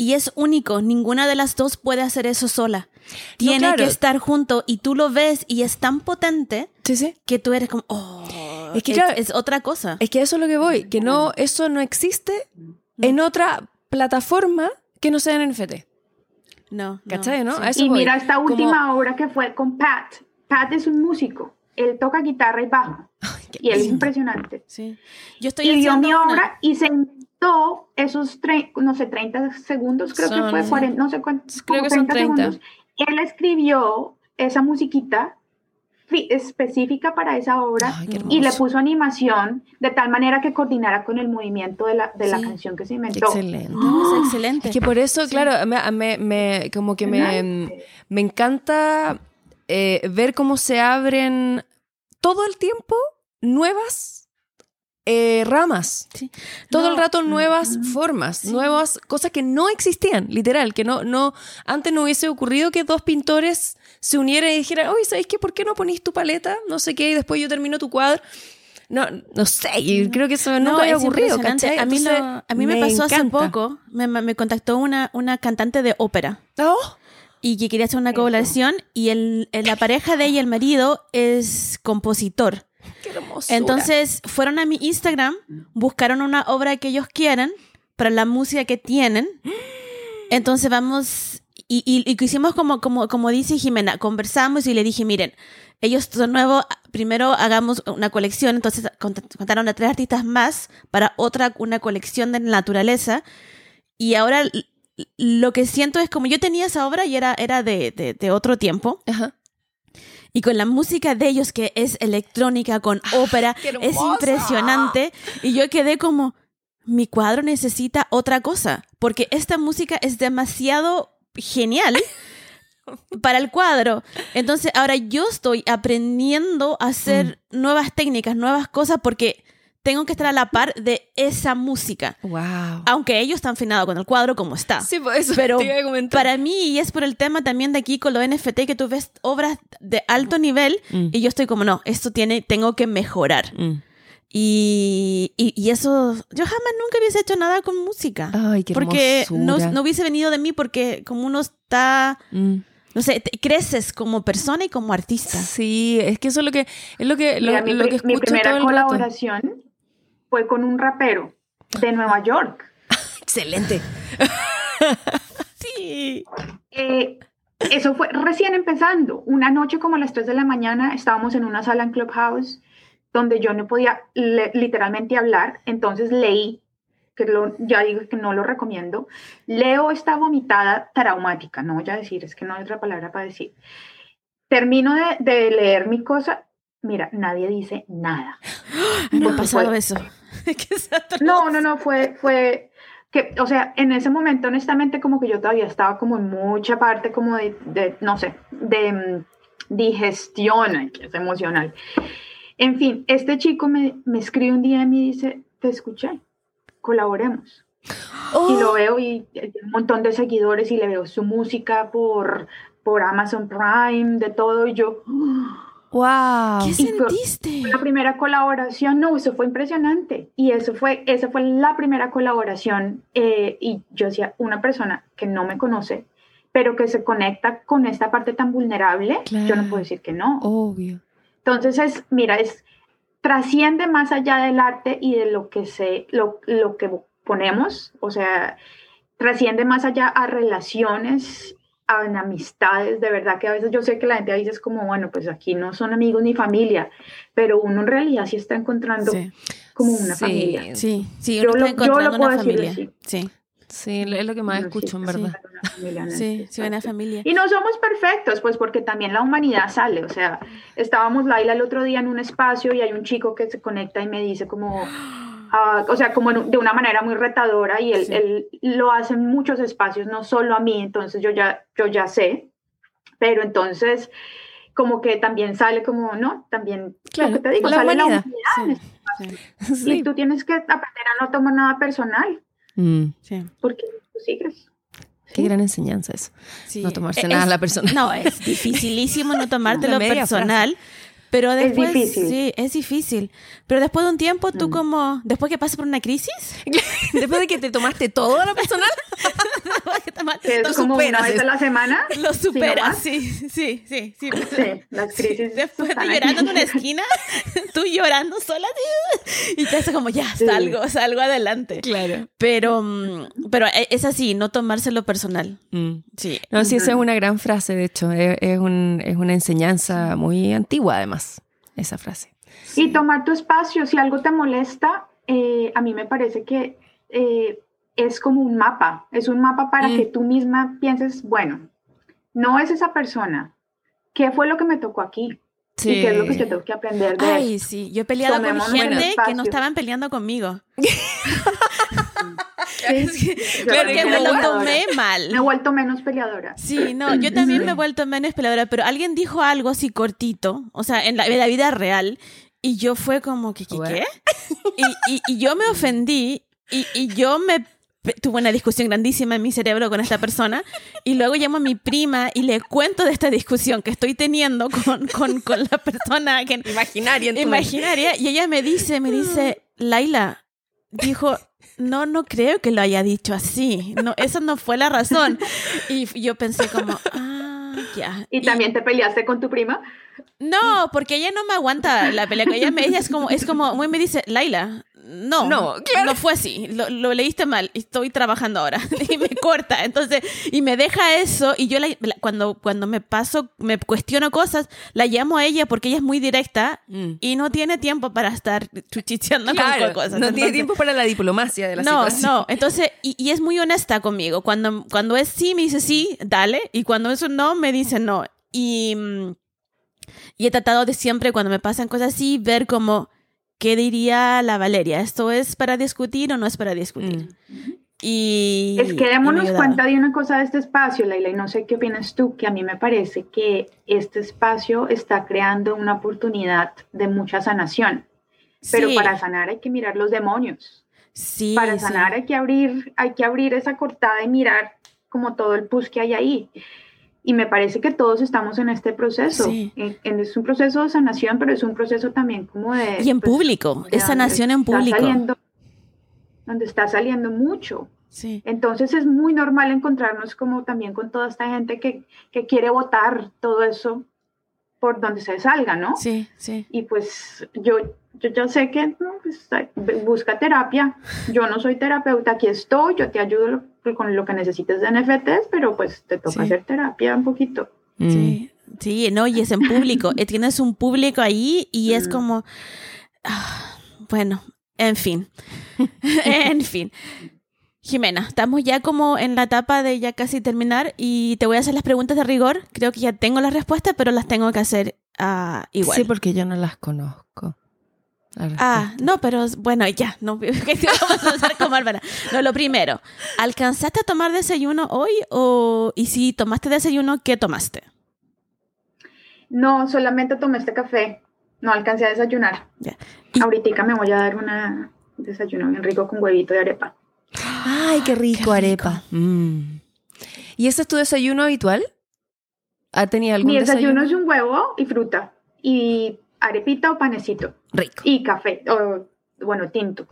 Y es único, ninguna de las dos puede hacer eso sola. Tiene claro. que estar junto y tú lo ves y es tan potente Sí, sí. que tú eres como, oh, Es que es, claro, es otra cosa. Es que eso es lo que voy, que no, eso no existe en otra plataforma que no sea en NFT. No, no, ¿Cachai, no? A eso Y voy. mira esta Como- última obra que fue con Pat. Pat es un músico. Él toca guitarra y bajo. qué Y él es impresionante. Sí. Yo estoy Y vio haciendo mi una- obra y se inventó esos, tre- no sé, 30 segundos, creo Son- que fue 40, no sé cuántos. Creo como que son 30. Él escribió esa musiquita específica para esa obra Ay, y le puso animación de tal manera que coordinara con el movimiento de la, de la canción que se inventó. excelente. Es excelente. Es que por eso, claro, me, me- me- como que me, me encanta eh, ver cómo se abren todo el tiempo nuevas eh, ramas. Sí. Todo No, el rato nuevas formas, Sí. nuevas cosas que no existían, literal, que no, no, antes no hubiese ocurrido que dos pintores se unieran y dijeran, oye, ¿sabéis qué? ¿Por qué no ponís tu paleta? No sé qué, y después yo termino tu cuadro. No, no sé, y creo que eso nunca había es ocurrido. A mí, lo- a mí me, pasó hace poco, me, me contactó una, una cantante de ópera Oh, y que quería hacer una colaboración y el- la pareja de ella, el marido, es compositor. Qué. Entonces fueron a mi Instagram, buscaron una obra que ellos quieran para la música que tienen. Entonces vamos y, y, y hicimos como, como, como dice Jimena, conversamos y le dije, miren, ellos son nuevos, primero hagamos una colección, entonces cont- contaron a tres artistas más para otra, una colección de naturaleza. Y ahora lo que siento es como yo tenía esa obra y era, era de, de, de otro tiempo. Ajá. Y con la música de ellos, que es electrónica, con ópera, qué es impresionante. Y yo quedé como, mi cuadro necesita otra cosa, porque esta música es demasiado genial para el cuadro. Entonces ahora yo estoy aprendiendo a hacer nuevas técnicas, nuevas cosas, porque tengo que estar a la par de esa música. Wow. Aunque ellos están afinados con el cuadro como está. Sí, por eso Pero te iba a comentar. Para mí, y es por el tema también de aquí con lo NFT, que tú ves obras de alto nivel Mm. y yo estoy como, no, esto tiene, tengo que mejorar. Mm. Y, y, y eso, yo jamás nunca hubiese hecho nada con música. Ay, qué porque no, no hubiese venido de mí porque como uno está, Mm. no sé, te- creces como persona y como artista. Sí, es que eso es lo que es lo que lo, Mira, mi, lo que mi escucho todo primera el rato. Fue con un rapero de Nueva York. Excelente. Sí. Eh, eso fue recién empezando. Una noche como a las 3 de la mañana estábamos en una sala en Clubhouse donde yo no podía literalmente hablar, entonces leí, que lo, ya digo que no lo recomiendo, leo esta vomitada traumática, no voy a decir, es que no hay otra palabra para decir. Termino de, de leer mi cosa, mira, nadie dice nada. Me ha pasado fue- eso. Que. No, no, no, fue, fue que, o sea, en ese momento, honestamente, como que yo todavía estaba como en mucha parte como de, de, no sé, de mm, digestión, que es emocional. En fin, este chico me, me escribe un día y me dice, te escuché, colaboremos. Oh, Y lo veo y tiene un montón de seguidores y le veo su música por, por Amazon Prime, de todo, y yo... wow. ¿Qué Y fue- sentiste? La primera colaboración, no, eso fue impresionante. Y eso fue, esa fue la primera colaboración. eh, y yo decía, una persona que no me conoce, pero que se conecta con esta parte tan vulnerable, yo no puedo decir que no. Obvio. Entonces, es, mira, es trasciende más allá del arte y de lo que se, lo, lo que ponemos, o sea, trasciende más allá a relaciones, a amistades, de verdad que a veces yo sé que la gente dice es como, bueno, pues aquí no son amigos ni familia, pero uno en realidad sí está encontrando Sí, como una Sí, familia. sí, sí, Yo uno lo- está yo lo encontrando puedo una decir familia. Sí, Sí, es lo que más Uno sí escucho, en está verdad. encontrando familia en sí, sí, una familia. Y no somos perfectos, pues porque también la humanidad sale. O sea, estábamos Laila el otro día en un espacio y hay un chico que se conecta y me dice como, ah, o sea, como en de una manera muy retadora y él, Sí. él lo hace en muchos espacios, no solo a mí, entonces yo ya, yo ya sé, pero entonces como que también sale como, ¿no? También, Claro, lo que te digo, la sale la humanidad. humanidad Sí, sí, y tú tienes que aprender a no tomar nada personal, Mm. sí. porque tú sigues. Qué gran enseñanza eso. Sí. No tomarse Es- nada a la persona. No, es dificilísimo no tomártelo personal. Pero después, difícil. sí, es difícil. Pero después de un tiempo, Mm. tú como, después que pasas por una crisis, Después de que te tomaste todo a la personal, después que Lo es como una superas vez eso. a la semana. lo ¿sí, superas. Sí, sí, sí, sí. Sí, las crisis. Después de llorando en una esquina, tú llorando sola, tío, y te hace como, ya, Sí. salgo, salgo adelante. claro. Pero, mm, pero e- es así, no tomárselo personal. Mm. Sí. No, sí, esa es una gran frase, de hecho. Es, es un- es una enseñanza muy antigua, además, esa frase. Y tomar tu espacio, si algo te molesta, eh, a mí me parece que eh, es como un mapa, es un mapa para Mm. que tú misma pienses, bueno, no es esa persona, ¿qué fue lo que me tocó aquí? ¿Y qué es lo que yo tengo que aprender de Ay, eso? sí. Yo he peleado con Tomémonos gente que no estaban peleando conmigo. Sí, Claro, como me lo tomé Me he mal. vuelto menos peleadora. Sí, no, yo también me he vuelto menos peleadora, pero alguien dijo algo así cortito, o sea, en la, en la vida real, y yo fue como, ¿qué, qué, qué? Y, y- y yo me ofendí, y, y yo me tuve una discusión grandísima en mi cerebro con esta persona, y luego llamo a mi prima y le cuento de esta discusión que estoy teniendo con, con, con la persona que, Imaginaria imaginaria y ella me dice, me dice, Laila, dijo, no, no creo que lo haya dicho así, no, esa no fue la razón. Y yo pensé como, ah, ya. ¿Y también te peleaste con tu prima? No, porque ella no me aguanta la pelea ella, me, ella es como, es como, muy me dice, Laila, no, No, claro. no fue así, lo, lo leíste mal, estoy trabajando ahora, y me corta, entonces, y me deja eso, y yo la- la- cuando, cuando me paso, me cuestiono cosas, la llamo a ella porque ella es muy directa, Mm. y no tiene tiempo para estar chuchicheando Claro, con cosas. no tiene tiempo para la diplomacia de la no, situación. no, entonces, y, y es muy honesta conmigo. Cuando, cuando es sí, me dice sí, dale, y cuando es un no, me dice no. Y, mm, y he tratado de siempre, cuando me pasan cosas así, ver como, ¿qué diría la Valeria? ¿Esto es para discutir o no es para discutir? Mm. Y Es que démonos cuenta de una cosa de este espacio, Leila, y no sé qué opinas tú, que a mí me parece que este espacio está creando una oportunidad de mucha sanación. Pero Sí, para sanar hay que mirar los demonios. sí, Para sí. sanar hay que abrir, hay que abrir esa cortada y mirar como todo el pus que hay ahí. Y me parece que todos estamos en este proceso. Sí. En- en- es un proceso de sanación, pero es un proceso también como de... Y en pues, público, es sanación en público. saliendo- donde está saliendo mucho. Sí. Entonces es muy normal encontrarnos como también con toda esta gente que, que quiere votar todo eso por donde se salga, ¿no? Sí, sí. Y pues yo, yo, yo sé que no, pues, busca terapia. Yo no soy terapeuta, aquí estoy, yo te ayudo lo- con lo que necesites de NFTs, pero pues te toca Sí. hacer terapia un poquito. Mm. Sí, sí, no, y es en público. Eh, Tienes un público ahí y es Mm. como. ah, bueno, en fin. en fin. Jimena, estamos ya como en la etapa de ya casi terminar y te voy a hacer las preguntas de rigor. Creo que ya tengo las respuestas, pero las tengo que hacer ah, igual. Sí, porque yo no las conozco. Ah, no, pero bueno, ya, no, que vamos a usar como Bárbara. No, lo primero, ¿alcanzaste a tomar desayuno hoy o y si tomaste desayuno, qué tomaste? No, solamente tomé este café, no alcancé a desayunar. Ya. Y- Ahorita me voy a dar una un desayuno bien rico con huevito de arepa. Ay, qué rico, rico. arepa. Mm. ¿Y ese es tu desayuno habitual? ¿Ha tenido algún Mi desayuno desayuno? es un huevo y fruta y arepita o panecito Rico. y café, o bueno, tinto.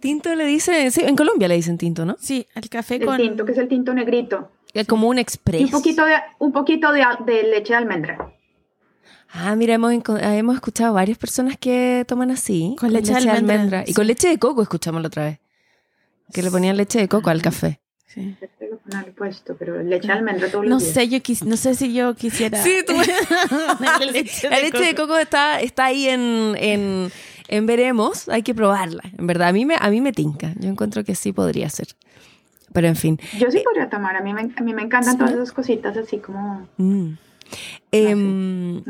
Tinto le dice, sí, en Colombia le dicen tinto, ¿no? Sí, el café El con... tinto, que es el tinto negrito. Es como un Y express. un poquito de, un poquito de, de leche de almendra. Ah, mira, hemos, hemos escuchado varias personas que toman así. Con leche de almendra, Y sí. con leche de coco escuchamos la otra vez. Que le ponían leche de coco al café. Sí. Tengo que ponerle puesto, pero leche de almendra todos los No días. sé, yo quis- no sé si yo quisiera. Sí, tú- leche La leche de coco está, está ahí en, en, en veremos. Hay que probarla. En verdad, a mí, me, a mí me tinca. Yo encuentro que sí podría ser. Pero en fin. Yo sí podría tomar, a mí me, a mí me encantan ¿Sí? todas esas cositas así como Mm. Em,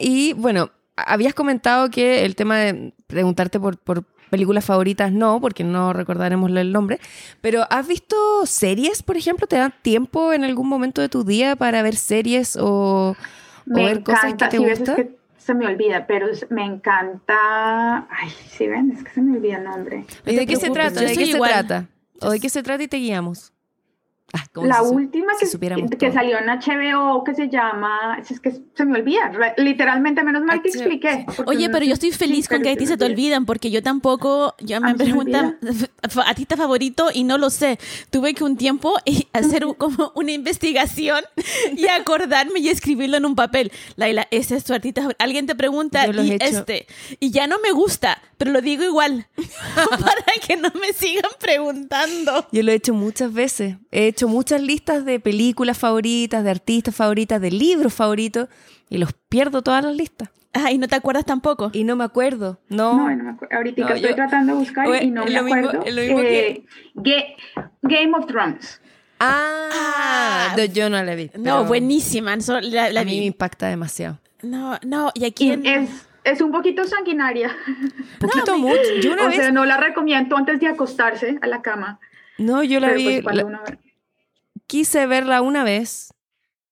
y bueno, habías comentado que el tema de preguntarte por, por películas favoritas no, porque no recordaremos el nombre, pero ¿has visto series, por ejemplo? ¿Te da tiempo en algún momento de tu día para ver series o, ver cosas que te sí, gustan? que se me olvida, pero me encanta. Ay, sí, ven, es que se me olvida el nombre. ¿Y de qué se trata? ¿De qué se trata? ¿O de qué se trata y te guiamos? Ah, como La si última que, salió en HBO que se llama, es que se me olvida, literalmente, menos mal que expliqué. Oye, pero yo estoy feliz sí, con que a se ti se te olvida. olvidan, porque yo tampoco, yo A me preguntan, artista favorito y no lo sé. Tuve que un tiempo eh, hacer como una investigación y acordarme y escribirlo en un papel. Laila, ese es tu artista favorito. Alguien te pregunta y he este, y ya no me gusta, pero lo digo igual, para que no me sigan preguntando. Yo lo he hecho muchas veces. He hecho muchas listas de películas favoritas, de artistas favoritas, de libros favoritos y los pierdo todas las listas. Ay, no te acuerdas tampoco. Y no me acuerdo. No. No, no me acuerdo. Ahorita No, estoy yo- tratando de buscar Oye, y no me lo mismo- acuerdo. es lo mismo que- Eh, Ga- Game of Thrones. Ah, Ah. no, yo no la vi. No, buenísima. la, la a mí me vi. impacta demasiado. No, no, y aquí Y en- es, es un poquito sanguinaria. Poquito mucho. Yo una o vez. sea, no la recomiendo antes de acostarse a la cama. no, yo la Pero vi. pues la- quise verla una vez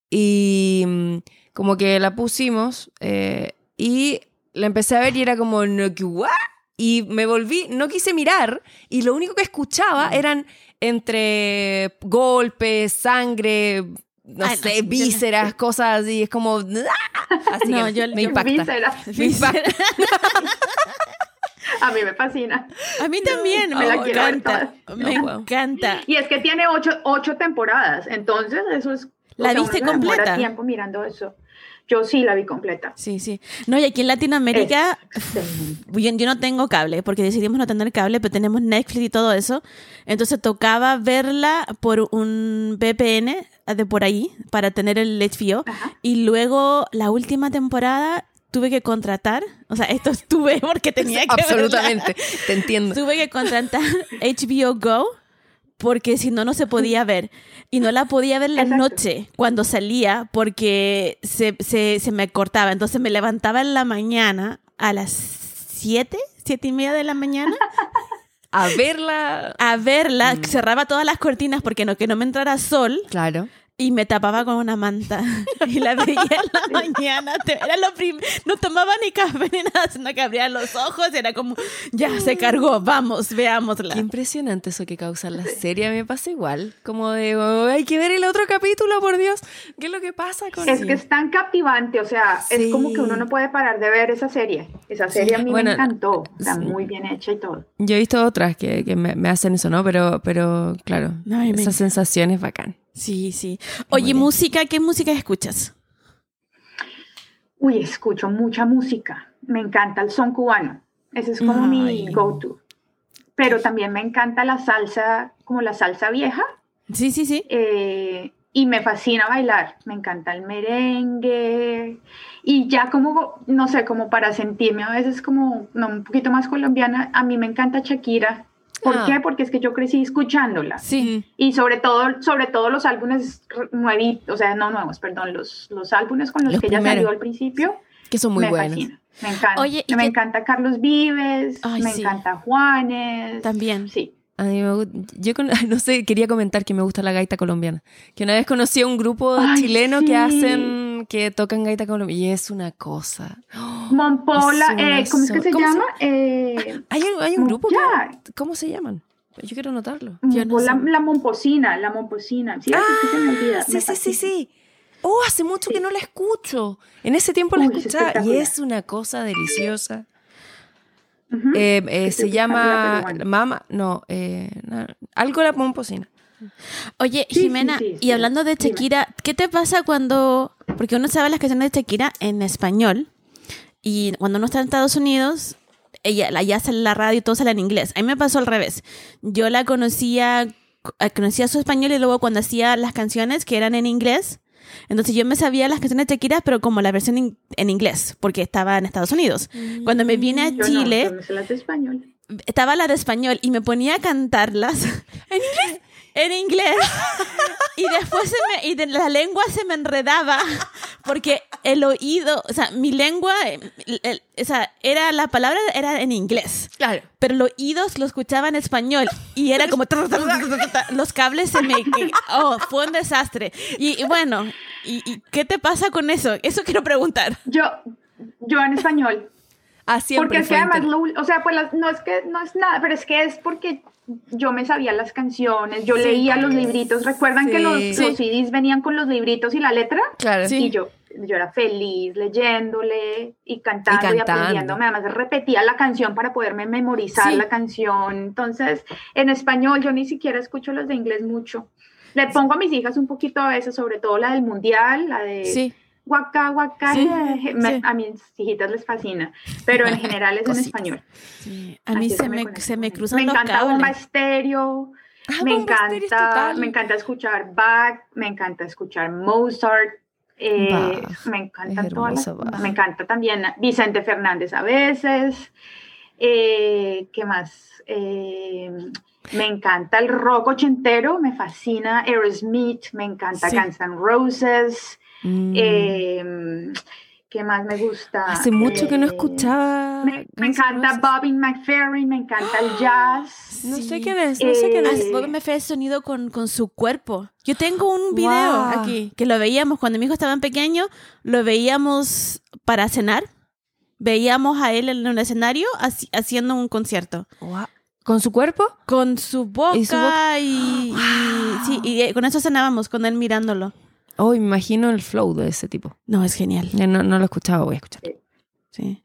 y mm, como que la pusimos eh, y la empecé a ver y era como no what? y me volví no quise mirar y lo único que escuchaba eran entre golpes sangre no Ay, no, sé no- vísceras cosas así es como ¡ah! así No, que yo- me yo- impacta Vísceras. me impacta A mí me fascina. A mí también, me me, la quiero ver encanta. toda. Me No puedo. encanta. Y es que tiene ocho, ocho temporadas, entonces eso es... ¿La viste completa? tiempo mirando eso. Yo sí la vi completa. Sí, sí. No, y aquí en Latinoamérica, yo, yo no tengo cable, porque decidimos no tener cable, pero tenemos Netflix y todo eso. Entonces tocaba verla por un VPN de por ahí, para tener el HBO. Ajá. Y luego, la última temporada, tuve que contratar, o sea, esto estuve porque tenía que verla. absolutamente te entiendo Tuve que contratar HBO Go porque si no, no se podía ver. Y no la podía ver la Exacto. noche cuando salía porque se, se, se me cortaba. Entonces me levantaba en la mañana a las 7, 7 y media de la mañana a verla a verla. Mm. Cerraba todas las cortinas porque no, que no me entrara sol claro y me tapaba con una manta. Y la veía en la mañana. Era lo no tomaba ni café ni nada, sino que abría los ojos y era como, ya se cargó, vamos, veámosla. Qué impresionante eso que causa la serie. A mí me pasa igual. Como de, "Oh, hay que ver el otro capítulo, por Dios. ¿Qué es lo que pasa con Es que es tan captivante, o sea, Sí. es como que uno no puede parar de ver esa serie. Esa serie a mí Bueno, me encantó, está sí. muy bien hecha y todo. Yo he visto otras que, que me, me hacen eso, ¿no? Pero, pero claro, Ay, me esa sensación es bacán. Sí, sí. Oye, música, ¿qué música escuchas? Uy, escucho mucha música. Me encanta el son cubano. Ese es como Ay. mi go-to. Pero también me encanta la salsa, como la salsa vieja. Sí, sí, sí. eh, y me fascina bailar. Me encanta el merengue. Y ya como, no sé, como para sentirme a veces como no, un poquito más colombiana, a mí me encanta Shakira. ¿Por Ah. qué? Porque es que yo crecí escuchándola. Sí. Y sobre todo, sobre todo los álbumes nuevitos, o sea, no nuevos, perdón, los, los álbumes con los, Los que ella salió al principio, Que son muy me buenas. fascina. Me encanta. Oye, ¿y me qué- encanta Carlos Vives, Ay, me sí. encanta Juanes. También. Sí. A mí me yo con- no sé, quería comentar que me gusta la gaita colombiana. Que una vez conocí a un grupo Ay, chileno sí. que hacen, que tocan gaita colombiana. Y es una cosa. Mompola, Es una eh, ¿cómo es que so- se ¿cómo se- llama? Eh, Hay, un- hay un grupo que, ¿Cómo se llaman? Yo quiero anotarlo. Yo no la, la momposina, la momposina. Sí. Ah, sí, me sí, sí. Oh, hace mucho que no la escucho. En ese tiempo la es escuchaba y es una cosa deliciosa. Eh, eh, se llama. Mama, no, eh, no, algo la pomposina. Oye, Sí, Jimena, sí, y sí. hablando de. Shakira, ¿qué te pasa cuando, porque uno sabe las canciones de Shakira en español y cuando uno está en Estados Unidos, ella, allá sale la radio y todo sale en inglés. A mí me pasó al revés. Yo la conocía, eh, conocía su español y luego cuando hacía las canciones que eran en inglés, entonces yo me sabía las canciones de Shakira, pero como la versión in- en inglés, porque estaba en Estados Unidos. Cuando me vine a Yo no, Chile, yo me sé las de español. estaba la de español y me ponía a cantarlas. ¿En inglés? En inglés. Y después se me, y de la lengua se me enredaba porque el oído, o sea, mi lengua, el- el- o sea, era la palabra era en inglés, Claro. pero los oídos lo escuchaba en español y era como tra, tra, tra, tra, tra, los cables se me oh, fue un desastre. Y, y bueno, y, y qué te pasa con eso? Eso quiero preguntar. Yo, yo en español. Ah, porque es que además, lo- o sea, pues las- no es que no es nada, pero es que es porque yo me sabía las canciones, yo leía los libritos. ¿Recuerdan que los, Sí. los CDs venían con los libritos y la letra? Claro. Sí. Y yo, yo era feliz leyéndole y cantando y, cantando. aprendiéndome. Además, repetía la canción para poderme memorizar la canción. Entonces, en español, yo ni siquiera escucho los de inglés mucho. Le pongo a mis hijas un poquito a veces, sobre todo la del mundial, la de Sí, me- sí. A mis hijitas les fascina, pero en general es en español. sí. A mí Así se me, conecto se me cruzan Me los encanta cables. Bomba Estéreo. Ah, me Bomba es encanta, me encanta escuchar Bach, me encanta escuchar Mozart, eh, me todas las- hermoso Bach. me encanta también Vicente Fernández a veces, eh, ¿qué más? Eh, me encanta el rock ochentero, me fascina Aerosmith, me encanta Sí. Guns N' Roses, Mm. eh, ¿qué más me gusta? Hace mucho que no Eh, escuchaba. Me, me encanta Roses. Bobby McFerrin, me encanta el jazz. No Sí. sé quién es, no sé quién Eh, es. Fue el sonido con, con su cuerpo. Yo tengo un video Wow. aquí que lo veíamos cuando mi hijo estaba pequeño, lo veíamos para cenar. Veíamos a él en un escenario haci- haciendo un concierto. Guau. ¿Con su cuerpo? Con su boca y, ¿Y su boca? y- sí, y eh, con eso cenábamos, con él mirándolo. Oh, me imagino el flow de ese tipo. No, es genial. Ya No, no lo he escuchado, voy a escuchar. Sí.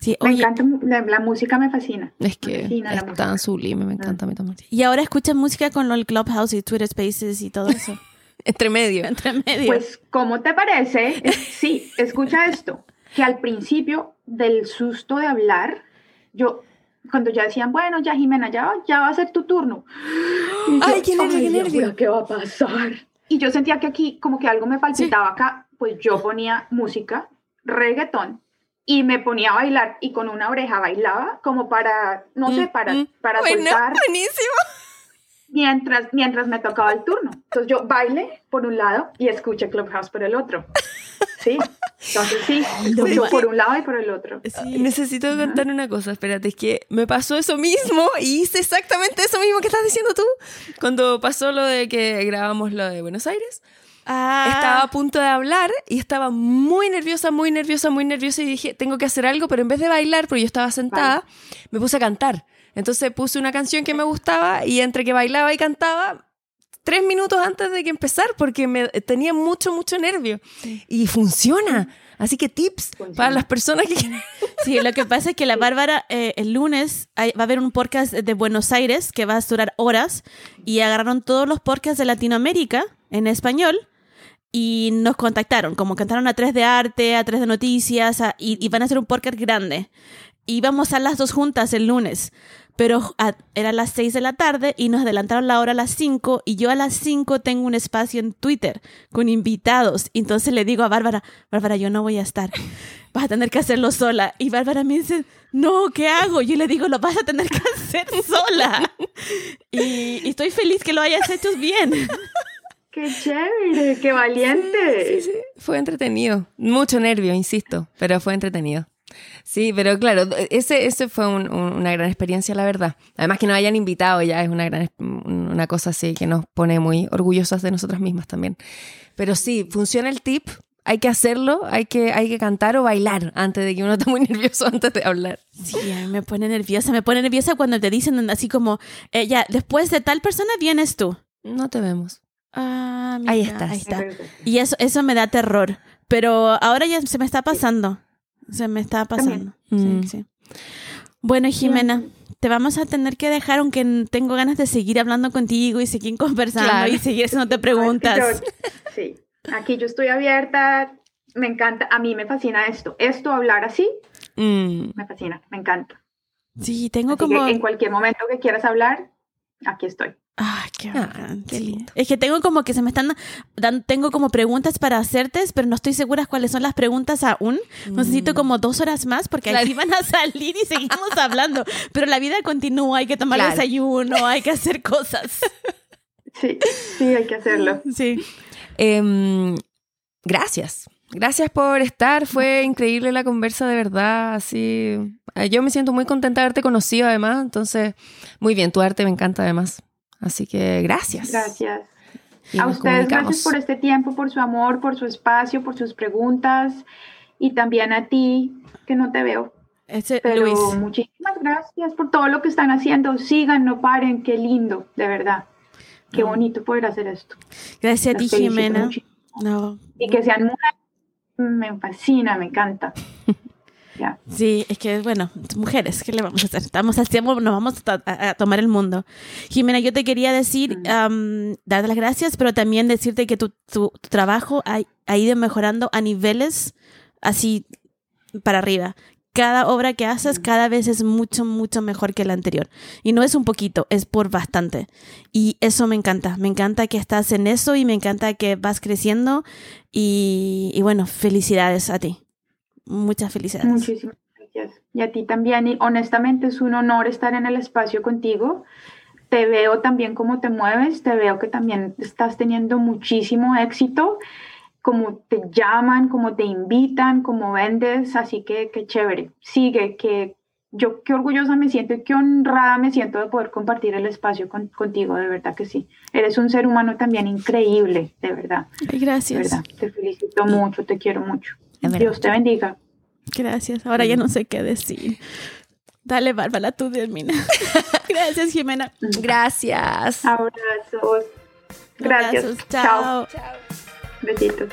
Sí, Me oye, encanta, la, la música me fascina. Es que fascina es tan sublime, me encanta a mí también. y ahora escuchas música con lo del Clubhouse y Twitter Spaces y todo eso. Entre medio. Entre medio. Pues, ¿cómo te parece? Sí, escucha esto, que al principio del susto de hablar, yo, cuando ya decían, bueno, ya Jimena, ya, ya va a ser tu turno. Y yo, Ay, qué nervio, qué Dios nervio". ¿Qué va a pasar? Y yo sentía que aquí como que algo me palpitaba acá, pues yo ponía música, reggaetón, y me ponía a bailar y con una oreja bailaba como para, no sé, para, Mm, para Bueno, soltar buenísimo. mientras, mientras me tocaba el turno. Entonces yo baile por un lado y escuché Clubhouse por el otro. Sí, entonces sí, por un lado y por el otro. Sí. Necesito contar una cosa, espérate, es que me pasó eso mismo y hice exactamente eso mismo que estás diciendo tú. Cuando pasó lo de que grabamos lo de Buenos Aires, Ah, estaba a punto de hablar y estaba muy nerviosa, muy nerviosa, muy nerviosa y dije, tengo que hacer algo, pero en vez de bailar, porque yo estaba sentada, me puse a cantar. Entonces puse una canción que me gustaba y entre que bailaba y cantaba, tres minutos antes de que empezar, porque me tenía mucho, mucho nervio. Y funciona. Así que tips Funciona. para las personas que quieran. Sí, lo que pasa es que la Bárbara eh, el lunes hay- va a haber un podcast de Buenos Aires que va a durar horas y agarraron todos los podcasts de Latinoamérica en español y nos contactaron, como cantaron a tres de arte, a tres de noticias a- y, y van a hacer un podcast grande. Y vamos a las dos juntas el lunes, pero a- era a las seis de la tarde y nos adelantaron la hora a las cinco y yo a las cinco tengo un espacio en Twitter con invitados. Entonces le digo a Bárbara, Bárbara, yo no voy a estar, vas a tener que hacerlo sola. Y Bárbara me dice, no, ¿qué hago? Yo le digo, lo vas a tener que hacer sola. Y, y estoy feliz que lo hayas hecho bien. ¡Qué chévere! ¡Qué valiente! Sí, sí, fue entretenido. Mucho nervio, insisto, pero fue entretenido. Sí, pero claro, ese, ese fue un- un- una gran experiencia, la verdad. Además que nos hayan invitado ya es una gran una cosa así que nos pone muy orgullosas de nosotras mismas también. Pero sí, funciona el tip. Hay que hacerlo, hay que, hay que cantar o bailar antes de que uno esté muy nervioso antes de hablar. Sí, a mí me pone nerviosa. Me pone nerviosa cuando te dicen así como, eh, ya, después de tal persona vienes tú. No te vemos. Ah, Ahí mira, estás. Ahí Es está. Y eso, eso me da terror. Pero ahora ya se me está pasando. Se me está pasando. Mm. Sí, sí. Bueno, Jimena, te vamos a tener que dejar, aunque tengo ganas de seguir hablando contigo y seguir conversando Claro. y seguir haciéndote preguntas. Aquí yo- sí, aquí yo estoy abierta. Me encanta, a mí me fascina esto. Esto, hablar así, Mm. me fascina, me encanta. Sí, tengo Así como... que en cualquier momento que quieras hablar, aquí estoy. Ay, qué, Ah, qué sí. lindo. Es que tengo como que se me están dando, tengo como preguntas para hacerte, pero no estoy segura cuáles son las preguntas aún. Necesito como dos horas más porque Claro. así van a salir y seguimos hablando. Pero la vida continúa, hay que tomar Claro. desayuno, hay que hacer cosas. Sí, sí, hay que hacerlo. Sí. Em, gracias. Gracias por estar. Fue increíble la conversa, de verdad. Así, yo me siento muy contenta de haberte conocido, además. Entonces, muy bien, tu arte me encanta, además. Así que gracias. Gracias. Y a ustedes, gracias por este tiempo, por su amor, por su espacio, por sus preguntas y también a ti, que no te veo. Ese, Pero Luis. muchísimas gracias por todo lo que están haciendo. Sigan, no paren. Qué lindo, de verdad. Qué No. bonito poder hacer esto. Gracias a ti, Jimena. No, Y que sean mujeres, me fascina, me encanta. Ya. Sí, es que, bueno, mujeres, ¿qué le vamos a hacer? Estamos haciendo, nos vamos a, a- a tomar el mundo. Jimena, yo te quería decir, darte las gracias, pero también decirte que tu, tu- tu trabajo ha, ha ido mejorando a niveles así para arriba. Cada obra que haces cada vez es mucho, mucho mejor que la anterior. Y no es un poquito, es por bastante. Y eso me encanta. Me encanta que estás en eso y me encanta que vas creciendo. Y, y bueno, felicidades a ti. Muchas felicidades. Muchísimas gracias. Y a ti también. Y honestamente es un honor estar en el espacio contigo. Te veo también cómo te mueves, te veo que también estás teniendo muchísimo éxito, como te llaman, como te invitan, como vendes, así que qué chévere. Sigue, que yo qué orgullosa me siento y qué honrada me siento de poder compartir el espacio con- contigo, de verdad que sí. Eres un ser humano también increíble, de verdad, de gracias. verdad. Te felicito mucho, te quiero mucho. Dios te bendiga. Gracias. Ahora ya no sé qué decir. Dale, Bárbara, tú termina. gracias, Jimena. Gracias. Abrazos. Gracias. Abrazos. Chao. Chao. Besitos.